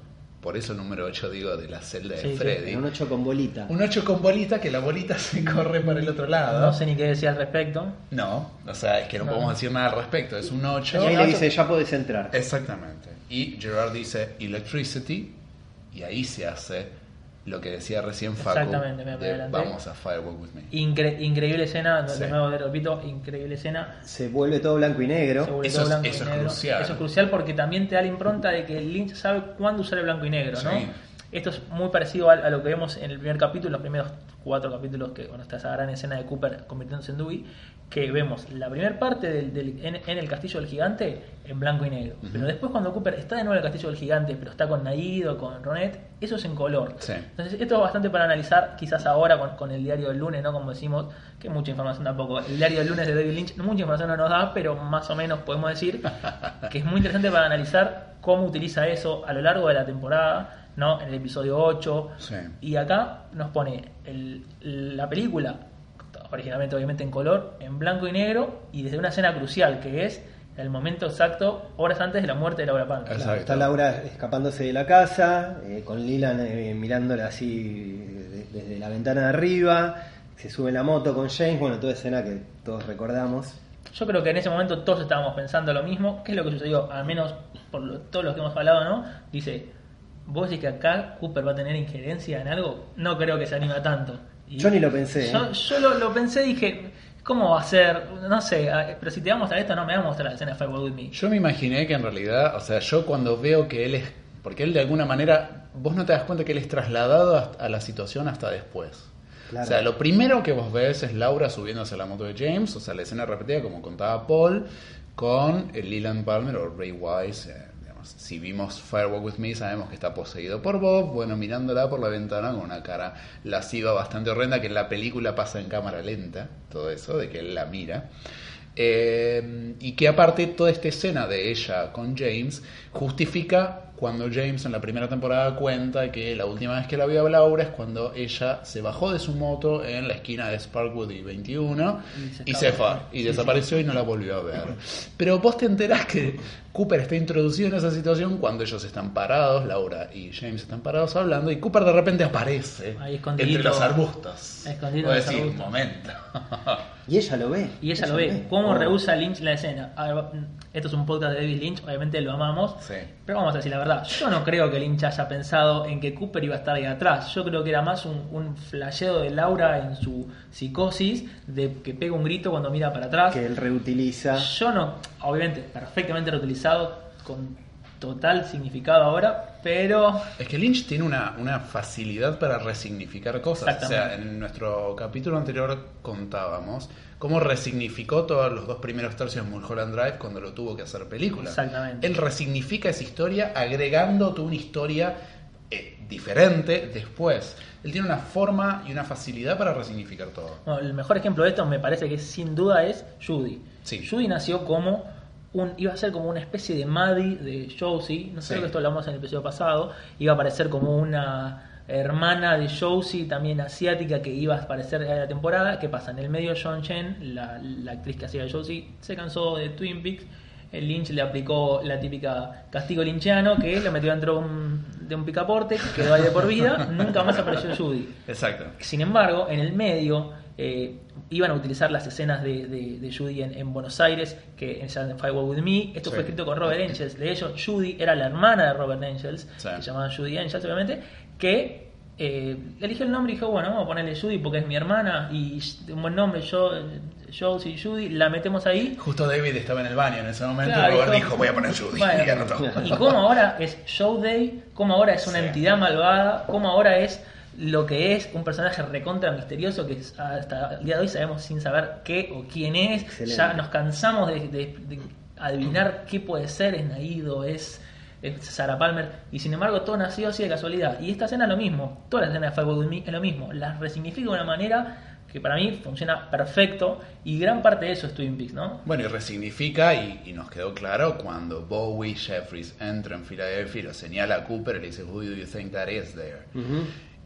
por eso el número 8 digo de la celda de sí, Freddy. Un 8 con bolita. Un 8 con bolita que la bolita se corre para el otro lado. No sé ni qué decir al respecto. No, o sea, es que no, No. podemos decir nada al respecto. Es un 8. Y ahí le dice, ya podés entrar. Exactamente. Y Gerard dice electricity y ahí se hace lo que decía recién Facu. Exactamente, me de. Vamos a Firework with me. Incre- increíble escena, Sí. de nuevo repito, increíble escena. Se vuelve todo blanco y negro. Se vuelve Eso todo es- blanco y eso es negro. crucial. Eso es crucial porque también te da la impronta de que Lynch sabe cuándo usar el blanco y negro, ¿no? Esto es muy parecido a, a lo que vemos en el primer capítulo, los primeros cuatro capítulos que, bueno, está esa gran escena de Cooper convirtiéndose en Dewey, que vemos la primera parte del, del- en, en el castillo del gigante en blanco y negro. Pero después cuando Cooper está de nuevo en el castillo del gigante, pero está con Naido, con Ronet, eso es en color. Sí. Entonces, esto es bastante para analizar, quizás ahora con, con el diario del lunes, ¿no? Como decimos, que mucha información tampoco. El diario del lunes de David Lynch, mucha información no nos da, pero más o menos podemos decir que es muy interesante para analizar cómo utiliza eso a lo largo de la temporada, ¿no? En el episodio 8. Sí. Y acá nos pone el- la película, originalmente obviamente en color, en blanco y negro, y desde una escena crucial, que es el momento exacto, horas antes de la muerte de Laura Palmer. Claro, está Laura escapándose de la casa, eh, con Lilan eh, mirándola así de- desde la ventana de arriba, se sube en la moto con James, bueno, toda escena que todos recordamos. Yo creo que en ese momento todos estábamos pensando lo mismo. ¿Qué es lo que sucedió? Al menos por lo- todos los que hemos hablado, ¿no? Dice, ¿vos decís que acá Cooper va a tener injerencia en algo? No creo que se anima tanto. Y Yo ni lo pensé, Yo, ¿eh? yo lo, lo pensé y dije, ¿cómo va a ser? No sé, pero si te va a mostrar esto, no me va a mostrar la escena de Firewall With Me. Yo me imaginé que en realidad, o sea, yo cuando veo que él es, porque él de alguna manera, vos no te das cuenta que él es trasladado hasta- a la situación hasta después. Claro. O sea, lo primero que vos ves es Laura subiéndose a la moto de James, o sea, la escena repetida como contaba Paul, con el Leland Palmer o Ray Wise. Si vimos Firewalk With Me, sabemos que está poseído por Bob, bueno, mirándola por la ventana con una cara lasciva bastante horrenda, que en la película pasa en cámara lenta, todo eso, de que él la mira. Eh, y que aparte toda esta escena de ella con James justifica cuando James en la primera temporada cuenta que la última vez que la vio a Laura es cuando ella se bajó de su moto en la esquina de Sparkwood y 21 Y se y se fue y desapareció y no la volvió a ver. Pero vos te enterás que Cooper está introducido en esa situación cuando ellos están parados, Laura y James están parados hablando y Cooper de repente aparece entre los arbustos. Escondido en los arbustos. momento. Y ella lo ve. Y ella lo ve. ¿Cómo Oh. rehúsa Lynch la escena? A ver, esto es un podcast de David Lynch, obviamente lo amamos. Sí. Pero vamos a decir la verdad. Yo no creo que Lynch haya pensado en que Cooper iba a estar ahí atrás. Yo creo que era más un, un flasheo de Laura en su psicosis, de que pega un grito cuando mira para atrás. Que él reutiliza. Yo no, obviamente, perfectamente reutilizado, con total significado ahora, pero Es que Lynch tiene una, una facilidad para resignificar cosas. O sea, en nuestro capítulo anterior contábamos cómo resignificó todos los dos primeros tercios de Mulholland Drive cuando lo tuvo que hacer película. Exactamente. Él resignifica esa historia agregándote una historia eh, diferente después. Él tiene una forma y una facilidad para resignificar todo. El mejor ejemplo de esto me parece que sin duda es Judy. Sí. Judy nació como un, iba a ser como una especie de Maddie de Josie, no sé Sí. que esto hablamos en el episodio pasado, iba a aparecer como una hermana de Josie, también asiática, que iba a aparecer en la temporada. ¿Qué pasa? En el medio John Chen, la, la actriz que hacía de Josie, se cansó de Twin Peaks. El Lynch le aplicó la típica castigo lynchiano, que lo metió dentro de un, de un picaporte, quedó ahí de por vida, nunca más apareció Judy. Exacto. Sin embargo, en el medio eh, iban a utilizar las escenas de, de, de Judy en, en Buenos Aires, que en Firewall With Me. Esto Sí. fue escrito con Robert Angels. De hecho, Judy era la hermana de Robert Angels, Sí. que se llamaba Judy Angels, obviamente, que eh, eligió el nombre y dijo, bueno, vamos a ponerle Judy porque es mi hermana y un buen nombre, yo, eh, Josie Judy, la metemos ahí. Justo David estaba en el baño en ese momento Claro, y Robert dijo- voy a poner Judy. Bueno, y y cómo ahora es Show Day, cómo ahora es una Sí. entidad malvada, cómo ahora es lo que es un personaje recontra misterioso que hasta el día de hoy sabemos sin saber qué o quién es. Excelente. Ya nos cansamos de, de- de adivinar qué puede ser, es Naido, es, es Sarah Palmer, y sin embargo todo nació así de casualidad. Y esta escena es lo mismo, toda la escena de Firewall With Me es lo mismo, las resignifica de una manera que para mí funciona perfecto y gran parte de eso es Twin Peaks, ¿no? Bueno, y resignifica, y, y nos quedó claro cuando Bowie Jeffries entra en Filadelfia y lo señala a Cooper y le dice, Who do you think that is there?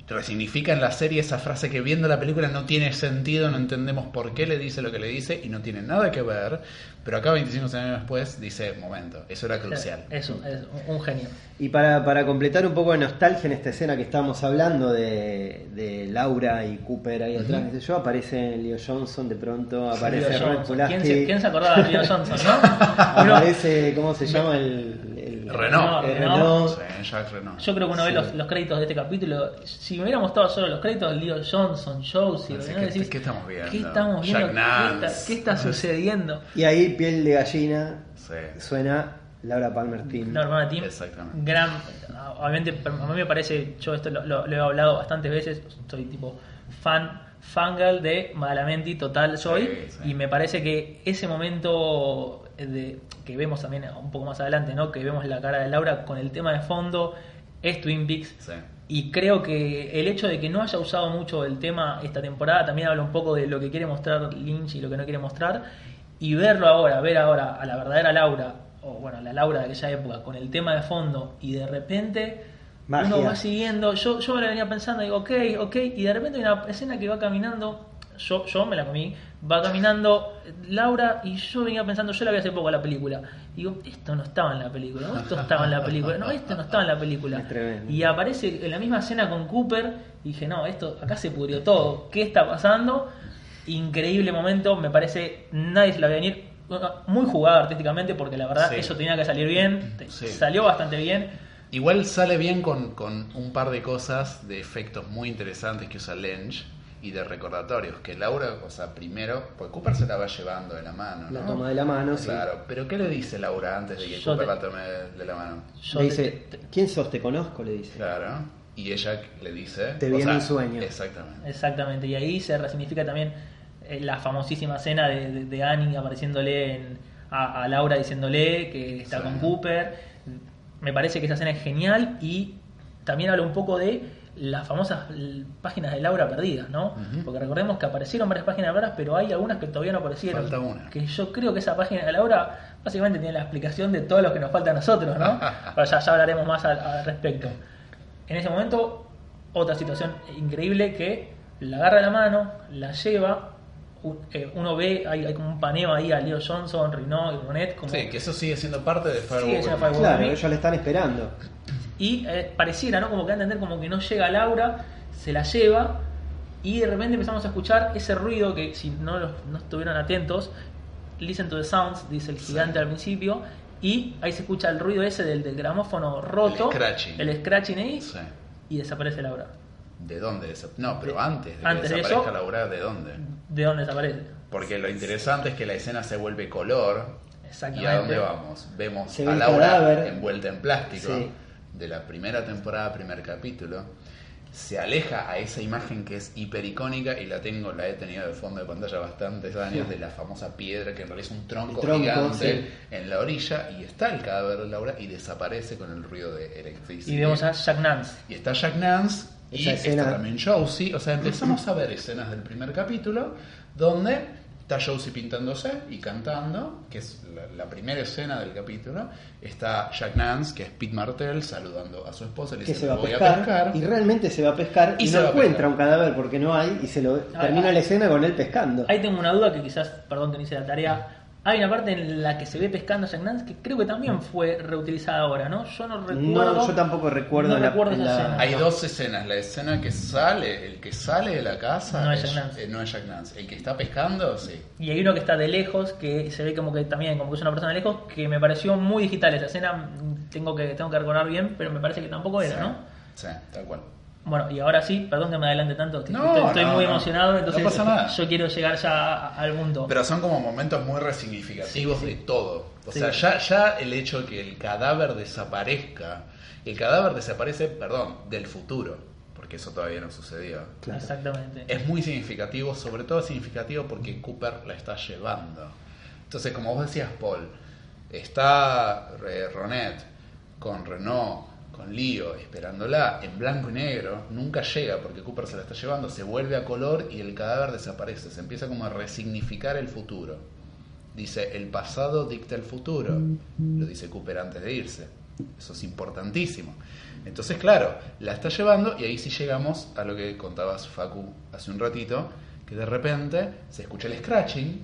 En la serie esa frase que viendo la película no tiene sentido, no entendemos por qué le dice lo que le dice y no tiene nada que ver, pero acá 25 años después dice, momento, eso era crucial. Eso, es un- un genio. Y para, para completar un poco de nostalgia en esta escena que estábamos hablando de, de Laura y Cooper ahí atrás, qué sé yo, aparece Leo Johnson de pronto, aparece Ron Johnson. ¿Quién se, quién se acordaba de Leo Johnson, no? Aparece, ¿cómo se llama? El, Renault. Renault. Sí, Jacques Renault. yo creo que uno ve Sí. los, los créditos de este capítulo. Si me hubiera mostrado solo los créditos, Leo Johnson, Josie, ¿no? que, Decís, ¿qué estamos viendo? ¿Qué estamos viendo? Jack ¿Qué Nance. está, qué está sucediendo? Y ahí, piel de gallina, Sí. suena Laura Palmer Team. La hermana Tim, Exactamente. gran. Obviamente, a mí me parece, yo esto lo, lo- lo he hablado bastantes veces, soy tipo fan, fangirl de Madalamenti, total soy, Sí, sí. y me parece que ese momento de, que vemos también un poco más adelante, ¿no? que vemos la cara de Laura con el tema de fondo, es Twin Peaks. Sí. Y creo que el hecho de que no haya usado mucho el tema esta temporada también habla un poco de lo que quiere mostrar Lynch y lo que no quiere mostrar. Y verlo ahora, ver ahora a la verdadera Laura, o bueno, la Laura de aquella época, con el tema de fondo, y de repente Magia. uno va siguiendo. Yo, yo me la venía pensando, digo, ok, ok, y de repente hay una escena que va caminando. Yo, yo me la comí, va caminando Laura y yo venía pensando, yo la vi hace poco la película. Digo, esto no estaba en la película, no, esto estaba en la película, no, esto no estaba en la película. Es tremendo. Y aparece en la misma escena con Cooper y dije, no, esto acá se pudrió todo. ¿Qué está pasando? Increíble momento, me parece, nadie se la veía venir. Muy jugado artísticamente porque la verdad Sí. eso tenía que salir bien, Sí. salió bastante bien. Igual sale bien con, con un par de cosas de efectos muy interesantes que usa Lynch y de recordatorios. Que Laura, o sea, primero, pues Cooper se la va llevando de la mano, ¿no? La toma de la mano, sí. Claro, pero ¿qué le dice Laura antes de que Yo Cooper te- la tome de la mano? Yo le te- dice, ¿quién sos? Te conozco, le dice. Claro, y ella le dice... Te o vi en sea, un sueño. Exactamente. Exactamente, y ahí se resignifica también eh, la famosísima escena de, de- de Annie apareciéndole en- a, a Laura diciéndole que está Sí. con Cooper. Me parece que esa escena es genial y también habla un poco de las famosas páginas de Laura perdidas, ¿no? Porque recordemos que aparecieron varias páginas de Laura, pero hay algunas que todavía no aparecieron. Falta una. Que yo creo que esa página de Laura básicamente tiene la explicación de todo lo que nos falta a nosotros, ¿no? Pero ya, ya hablaremos más al, al respecto. En ese momento, otra situación increíble que la agarra la mano, la lleva, eh, uno ve, hay, hay como un paneo ahí a Leo Johnson, Renault y Ronet, como, Sí, que eso sigue siendo parte de Firewall. siendo Firewall. Claro, ellos le están esperando. Y eh, pareciera, ¿no? Como que da a entender como que no llega Laura, se la lleva Y de repente empezamos a escuchar ese ruido que si no, los- no estuvieron atentos, listen to the sounds, dice el gigante al principio, y ahí se escucha el ruido ese del, del gramófono roto, El scratching. el scratching ahí, Sí. y desaparece Laura. ¿De dónde? desa- No, pero antes de Antes que de desaparezca eso- Laura, ¿de dónde? ¿De dónde desaparece? Porque lo interesante es que la escena se vuelve color. ¿Y Exactamente. a dónde vamos? Vemos Se a Laura cadáver. envuelta en plástico Sí. De la primera temporada, primer capítulo. Se aleja a esa imagen que es hipericónica y la tengo, la he tenido de fondo de pantalla bastantes años, de la famosa piedra que en realidad es un tronco, gigante sí. en la orilla y está el cadáver de Laura y desaparece con el ruido de electricity. Y vemos a Jack Nance. Y está Jack Nance y Esa escena- está también Josie. O sea, empezamos a ver escenas del primer capítulo donde está Josie pintándose y cantando, que es la, la primera escena del capítulo. Está Jack Nance, que es Pete Martell, saludando a su esposa. Le que dice, se va a "Me voy pescar, a pescar. y realmente se va a pescar y, no encuentra pescar. un cadáver porque no hay y se lo termina ah. la escena con él pescando. Ahí tengo una duda que quizás, perdón que no hice la tarea. Hay una parte en la que se ve pescando a Jack Nance que creo que también fue reutilizada ahora, ¿no? Yo no recuerdo. no, yo tampoco recuerdo no la- recuerdo esa la- escena. Hay dos escenas. La escena que sale, el que sale de la casa No es Jack Nance. eh, no es Jack Nance. El que está pescando, sí. Y hay uno que está de lejos, que se ve como que también, como que es una persona de lejos, que me pareció muy digital. Esa escena mm, tengo que, tengo que recordar bien, pero me parece que tampoco era, Sí. ¿no? Sí, tal cual. Bueno, y ahora sí, perdón que me adelante tanto, que No, estoy, estoy no, muy no. emocionado, entonces No pasa nada. yo quiero llegar ya a- al punto. Pero son como momentos muy resignificativos Sí, sí. de todo. O Sí. sea, ya, ya el hecho de que el cadáver desaparezca, el cadáver desaparece, perdón, del futuro, porque eso todavía no sucedió. Claro. Exactamente. Es muy significativo, sobre todo es significativo porque Cooper la está llevando. Entonces, como vos decías, Paul, está eh, Ronet con Renault, con Lío, esperándola en blanco y negro, nunca llega porque Cooper se la está llevando, se vuelve a color y el cadáver desaparece, se empieza como a resignificar el futuro. Dice, el pasado dicta el futuro, lo dice Cooper antes de irse. Eso es importantísimo. Entonces, claro, la está llevando y ahí sí llegamos a lo que contabas Facu hace un ratito, que de repente se escucha el scratching,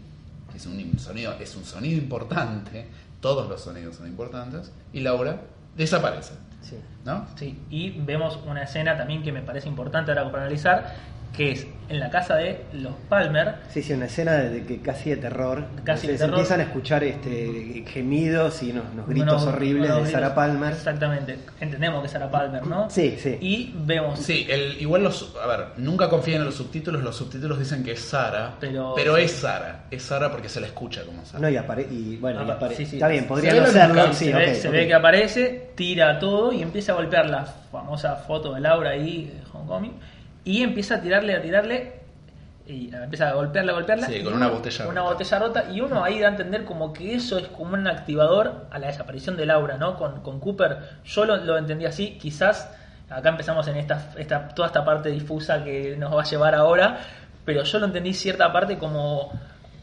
que es un sonido, es un sonido importante, todos los sonidos son importantes, y Laura desaparece. Sí. ¿No? Sí, y vemos una escena también que me parece importante ahora para analizar, que es en la casa de los Palmer, Sí, sí, una escena de, de que casi de terror. Casi se, de terror. empiezan a escuchar este gemidos y unos, unos gritos unos- horribles unos de Sarah Palmer. Exactamente, entendemos que es Sarah Palmer, ¿no? Sí, sí. Y vemos Sí, el, igual los. A ver, nunca confíen en los subtítulos. Los subtítulos dicen que es Sara. Pero- es Sara. Es Sara porque se la escucha como Sara. No, y, apare y bueno, y Apa- apare- sí, sí. está bien, podría no serlo. se, ve, se que aparece, tira todo y empieza a golpear la famosa foto de Laura ahí de Homecoming y empieza a tirarle, a tirarle y empieza a golpearla, a golpearla. Sí, con una botella Una rota. botella rota y uno ahí da a entender como que eso es como un activador a la desaparición de Laura, ¿no? Con, con Cooper yo lo, lo entendí así, quizás acá empezamos en esta, esta, toda esta parte difusa que nos va a llevar ahora, pero yo lo entendí cierta parte como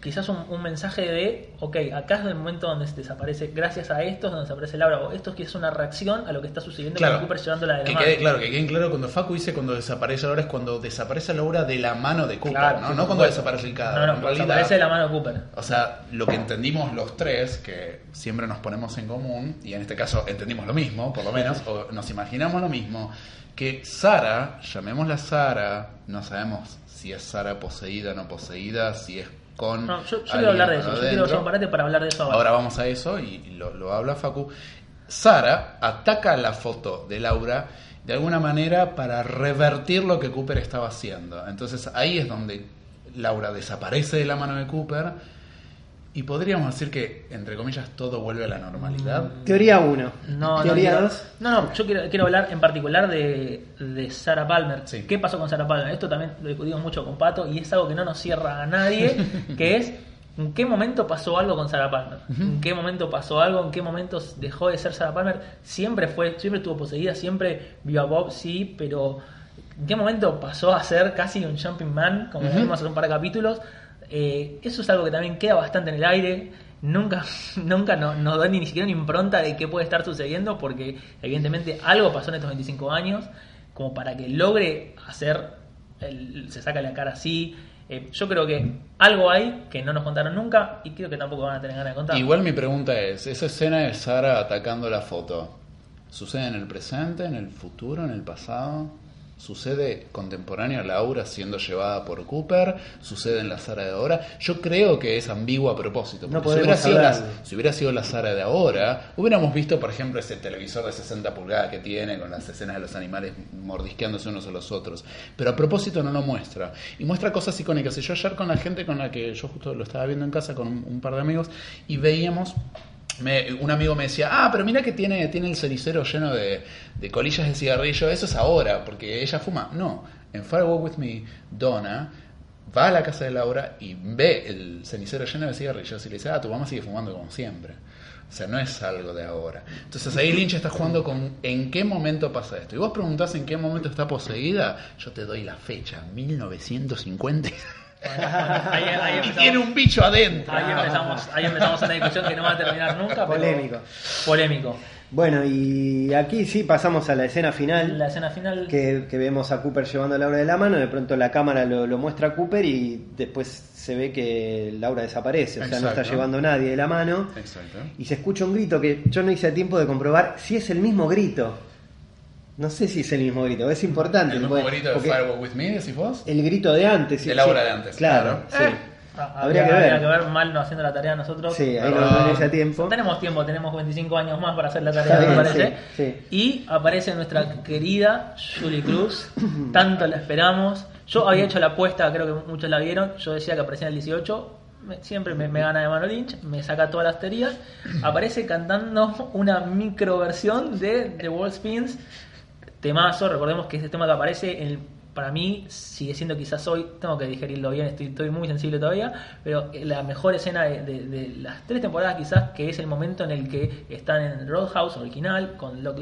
quizás un, un mensaje de, ok, acá es el momento donde se desaparece, gracias a esto es donde desaparece Laura, o esto es que es una reacción a lo que está sucediendo Claro, con Cooper llevándola de la que mano. quede claro, que quede claro cuando Facu dice cuando desaparece Laura es cuando desaparece Laura de la mano de Cooper, Claro, ¿no? sí, no cuando desaparece el cadáver. No, no, en realidad, desaparece de la mano de Cooper. O sea, lo que entendimos los tres, que siempre nos ponemos en común, y en este caso entendimos lo mismo, por lo menos, o nos imaginamos lo mismo, que Sara, llamémosla Sara, no sabemos si es Sara poseída o no poseída, si es con. No, yo, quiero hablar de eso, yo quiero parate para hablar de eso ahora. Ahora vamos a eso y y lo, lo habla Facu. Sara ataca la foto de Laura de alguna manera para revertir lo que Cooper estaba haciendo. Entonces ahí es donde Laura desaparece de la mano de Cooper y podríamos decir que, entre comillas, todo vuelve a la normalidad. Teoría 1. No, no, Teoría quiero- 2. no, no, yo quiero, quiero hablar en particular de, de Sarah Palmer. Sí. ¿Qué pasó con Sarah Palmer? Esto también lo discutimos mucho con Pato y es algo que no nos cierra a nadie, que es ¿en qué momento pasó algo con Sarah Palmer? ¿En qué momento pasó algo? ¿En qué momento dejó de ser Sarah Palmer? Siempre fue, siempre estuvo poseída, siempre vio a Bob, sí, pero ¿en qué momento pasó a ser casi un jumping man, como vimos hace un par de capítulos? Eh, eso es algo que también queda bastante en el aire. Nunca, nunca no- nos da ni, ni siquiera una impronta de qué puede estar sucediendo, porque evidentemente algo pasó en estos 25 años, como para que logre hacer, el- se saca la cara así. Eh, yo creo que algo hay que no nos contaron nunca y creo que tampoco van a tener ganas de contar. Igual mi pregunta es, esa escena de Sara atacando la foto, ¿sucede en el presente, en el futuro, en el pasado? Sucede contemporáneo a Laura siendo llevada por Cooper, sucede en la Sara de ahora. Yo creo que es ambiguo a propósito. No si, hubiera sido la, si hubiera sido la Sara de ahora, hubiéramos visto, por ejemplo, ese televisor de 60 pulgadas que tiene con las escenas de los animales mordisqueándose unos a los otros. Pero a propósito no lo muestra. Y muestra cosas icónicas. Y yo ayer con la gente con la que yo justo lo estaba viendo en casa con un, un par de amigos y veíamos me- un amigo me decía, ah, pero mira que tiene, tiene el cenicero lleno de, de colillas de cigarrillo, eso es ahora, porque ella fuma. No, en Firewalk With Me, Donna va a la casa de Laura y ve el cenicero lleno de cigarrillos y le dice, ah, tu mamá sigue fumando como siempre. O sea, no es algo de ahora. Entonces ahí Lynch está jugando con en qué momento pasa esto. Y vos preguntás en qué momento está poseída, yo te doy la fecha, 1950. Ahí, ahí y tiene un bicho adentro. ahí empezamos, ahí empezamos una discusión que no va a terminar nunca. pero- Polémico. Polémico. Bueno, y aquí sí pasamos a la escena final. La escena final. que, que vemos a Cooper llevando a Laura de la mano, de pronto la cámara lo, lo muestra a Cooper y después se ve que Laura desaparece, o sea, no está llevando a nadie de la mano. Exacto. Y se escucha un grito que yo no hice a tiempo de comprobar si es el mismo grito. No sé si es el mismo grito, es importante. El mismo porque- grito de porque Firewalk With Me, decís vos. El grito de antes. sí, De sí. de antes, Claro, claro. sí. Ah, Habría que habría ver. que ver mal no haciendo la tarea nosotros. Sí, ahí no, no a tiempo. Tenemos tiempo, tenemos 25 años más para hacer la tarea, me parece. sí, sí. Y aparece nuestra querida Julie Cruz. Tanto la esperamos. Yo había hecho la apuesta, creo que muchos la vieron. Yo decía que aparecía en el 18. Me- siempre me, me gana de mano Lynch, me saca todas las teorías. Aparece cantando una micro versión de The Wall Spins. Temazo, recordemos que ese tema que aparece en el- para mí sigue siendo quizás hoy, tengo que digerirlo bien, estoy, estoy muy sensible todavía, pero la mejor escena de, de- de las tres temporadas quizás, que es el momento en el que están en Roadhouse original, con Lock,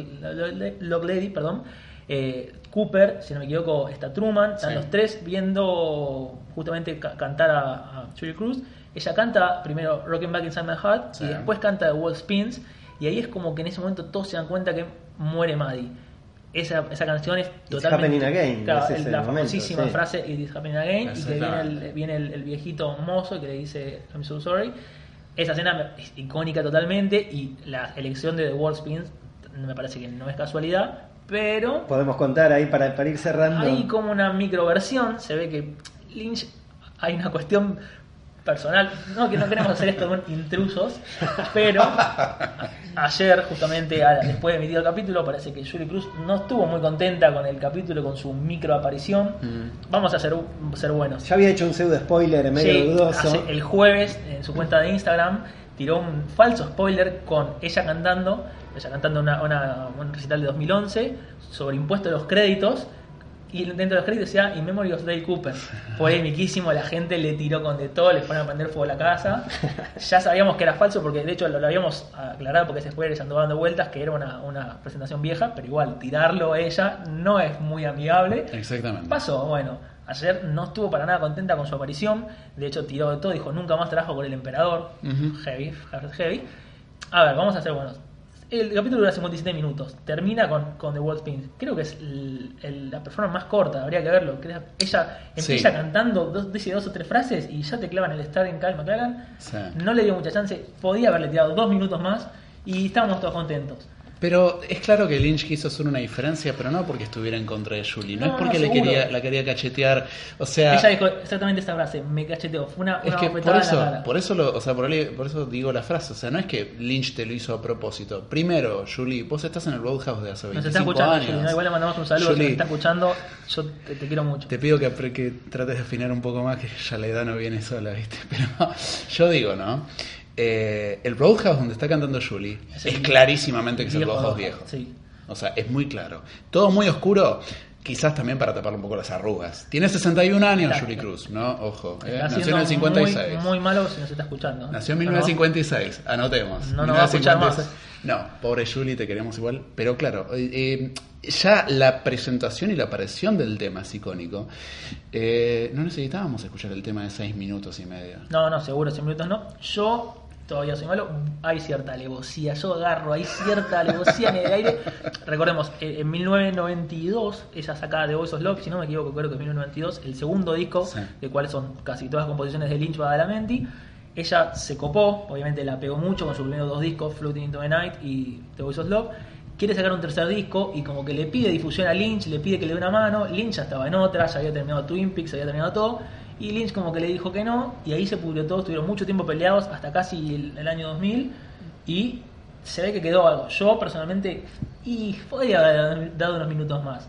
Lady, perdón, eh, Cooper, si no me equivoco, está Truman, están Sí. los tres viendo justamente ca- cantar a, a Julie Cruz. Ella canta primero Rockin' Back Inside My Heart Sí. y después canta The Wall Spins, y ahí es como que en ese momento todos se dan cuenta que muere Maddie. Esa, esa canción es It's totalmente. happening again, Claro, es la momento, famosísima sí. frase It is happening again. Y que viene, el, viene el, el viejito mozo que le dice I'm so sorry. Esa escena es icónica totalmente. Y la elección de The Wall Spins me parece que no es casualidad. Pero Podemos contar ahí para, para ir cerrando. hay como una microversión. Se ve que Lynch hay una cuestión personal. No que no queremos hacer esto con intrusos, pero ayer, justamente después de emitir el capítulo, parece que Julie Cruz no estuvo muy contenta con el capítulo, con su micro aparición. Vamos a ser, ser buenos. Ya había hecho un pseudo spoiler medio Sí, dudoso. hace- el jueves en su cuenta de Instagram tiró un falso spoiler con ella cantando, ella cantando una, una- un recital de 2011 sobre impuesto de los créditos y dentro de los créditos decía In Memory of Dale Cooper. Polemiquísimo, la gente le tiró con de todo, le fueron a prender fuego a la casa. Ya sabíamos que era falso porque de hecho lo, lo habíamos aclarado porque ese spoiler andaba dando vueltas que era una, una presentación vieja, pero igual tirarlo a ella no es muy amigable. Exactamente. Pasó, bueno, ayer no estuvo para nada contenta con su aparición, de hecho tiró de todo, dijo nunca más trabajo con el emperador, Ujú. heavy, heavy. A ver, vamos a ser buenos. El capítulo dura 57 minutos, termina con, con The World Spins. Creo que es el- el- la persona más corta, habría que verlo. Ella empieza Sí. cantando, dos, dice dos o tres frases y ya te clavan el Starting Kyle McLaren. Sí. No le dio mucha chance, podía haberle tirado dos minutos más y estábamos todos contentos. Pero es claro que Lynch quiso hacer una diferencia, pero no porque estuviera en contra de Julie, no, No, es porque no, le quería, la quería cachetear. O sea, Ella dijo exactamente esta frase, me cacheteó, fue una, es una que por la eso, cara. por eso, lo, o sea, por, ahí- por eso digo la frase. O sea, no es que Lynch te lo hizo a propósito. Primero, Julie, vos estás en el Roadhouse de hace 25 Nos está escuchando, años. Juli, ¿no? Igual le mandamos un saludo, si Julie, nos está escuchando, yo te, te quiero mucho. Te pido que, que trates de afinar un poco más, que ya la edad no viene sola, ¿viste? Pero yo digo, ¿no? Eh, el Roadhouse donde está cantando Julie Es clarísimamente que es el Roadhouse viejo. sí. O sea, es muy claro. Todo muy oscuro, quizás también para tapar un poco las arrugas. Tiene 61 años Claro. Julie Cruz, ¿no? Ojo. eh, Nació en el 56. Muy, muy malo si nos está escuchando. Nació en No, 1956, anotemos. No nos va a escuchar 1956. No, pobre Julie, te queremos igual. Pero claro, eh, ya la presentación y la aparición del tema es icónico. Eh, no necesitábamos escuchar el tema de 6 minutos y medio. No, no, seguro, 100 minutos no. Yo todavía soy malo. Hay cierta alevosía. Yo agarro, hay cierta alevosía en el aire. Recordemos, eh, en 1992, esa sacada de Voice of Love, si no me equivoco, creo que es 1992, el segundo disco, Sí. de cuales son casi todas las composiciones de Lynch Badalamenti. Ella se copó, obviamente la pegó mucho con sus primeros dos discos, Floating into the Night y The Voice of Love. quiere sacar un tercer disco y como que le pide difusión a Lynch, le pide que le dé una mano, Lynch ya estaba en otra, ya había terminado Twin Peaks, había terminado todo, y Lynch como que le dijo que no, y ahí se pudrió todo, estuvieron mucho tiempo peleados, hasta casi el, el año 2000, y se ve que quedó algo. Yo personalmente, y podría haber dado unos minutos más.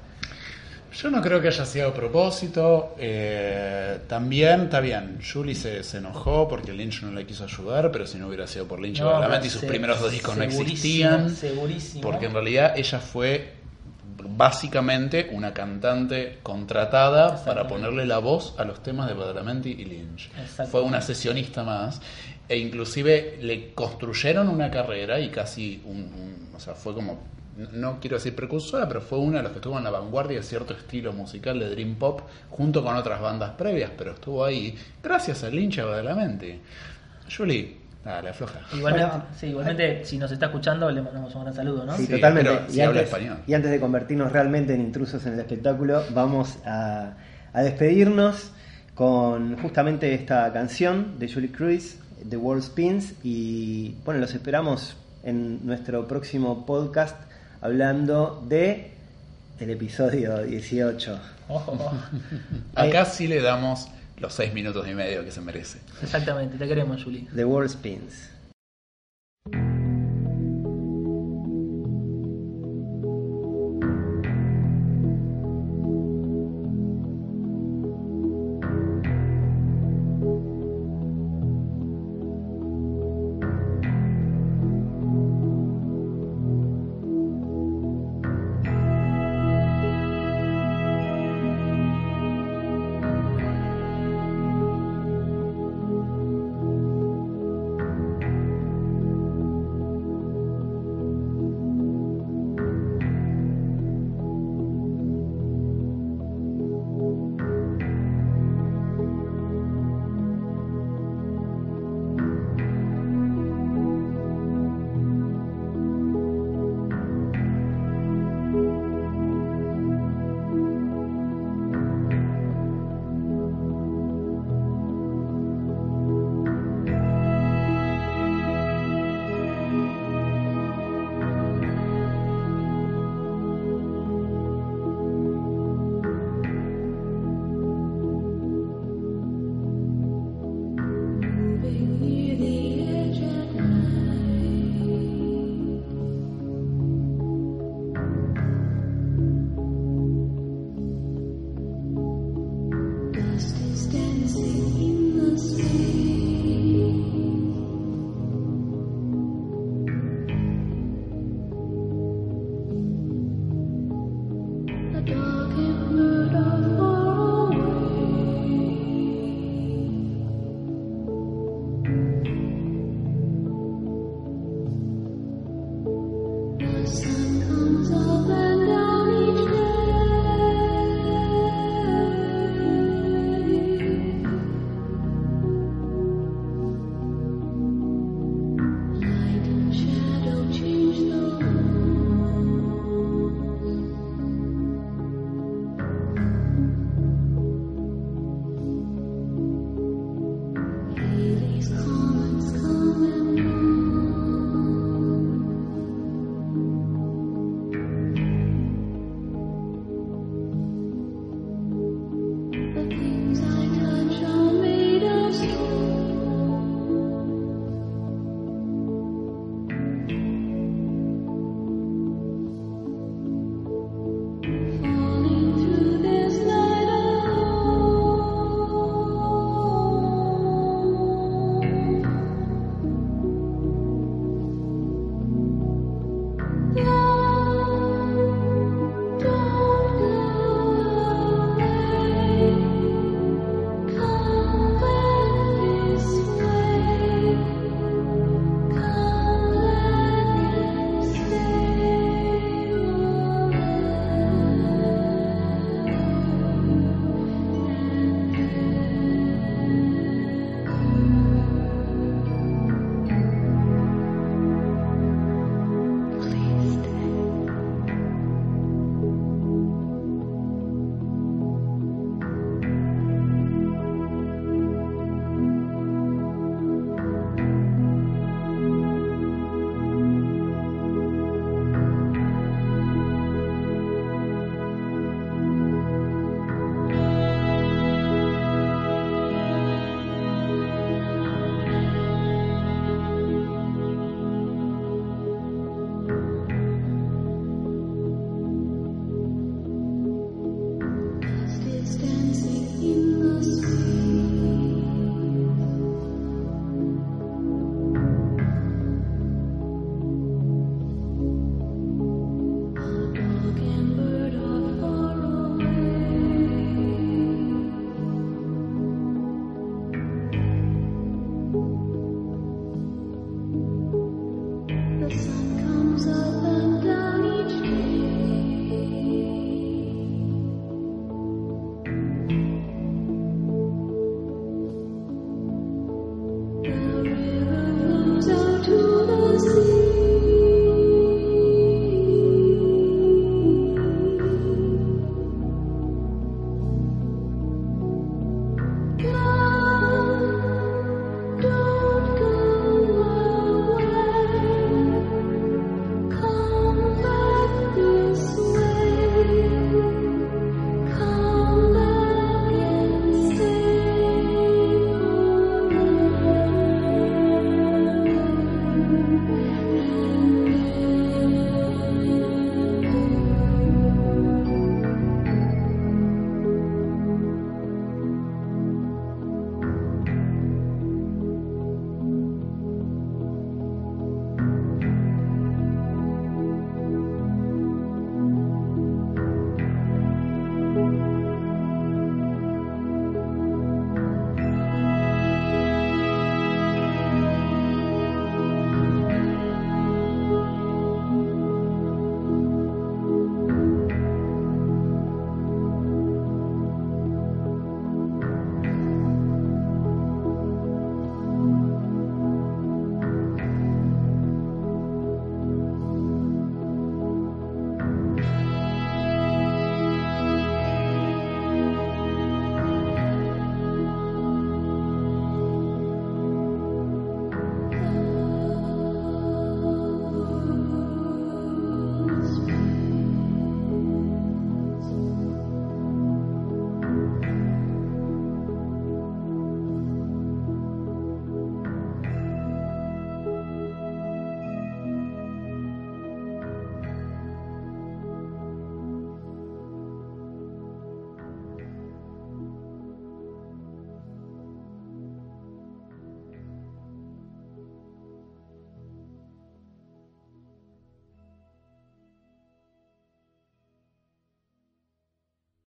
Yo no creo que haya sido a propósito. eh, también está bien. Julie se, se enojó porque Lynch no le quiso ayudar, pero si no hubiera sido por Lynch, No, obviamente, y sus primeros dos discos no existían. Segurísimo. Porque en realidad ella fue básicamente una cantante contratada para ponerle la voz a los temas de Badalamenti y Lynch. Fue una sesionista más. E inclusive le construyeron una carrera y casi un, un- o sea, fue como, no quiero decir precursora, pero fue una de las que estuvo en la vanguardia de cierto estilo musical de Dream Pop junto con otras bandas previas, pero estuvo ahí gracias a Lynch y a Badalamenti. Julie, dale, afloja. Igualmente, Bueno, sí, igualmente si nos está escuchando, le mandamos un gran saludo, ¿no? Sí, Sí, totalmente. pero y, si habla antes, español. y antes de convertirnos realmente en intrusos en el espectáculo, vamos a, a despedirnos con justamente esta canción de Julie Cruz, The World Spins. Y bueno, los esperamos en nuestro próximo podcast hablando de el episodio 18. Ojo, ojo. Acá sí le damos los seis minutos y medio que se merece. Exactamente, te queremos, Juli.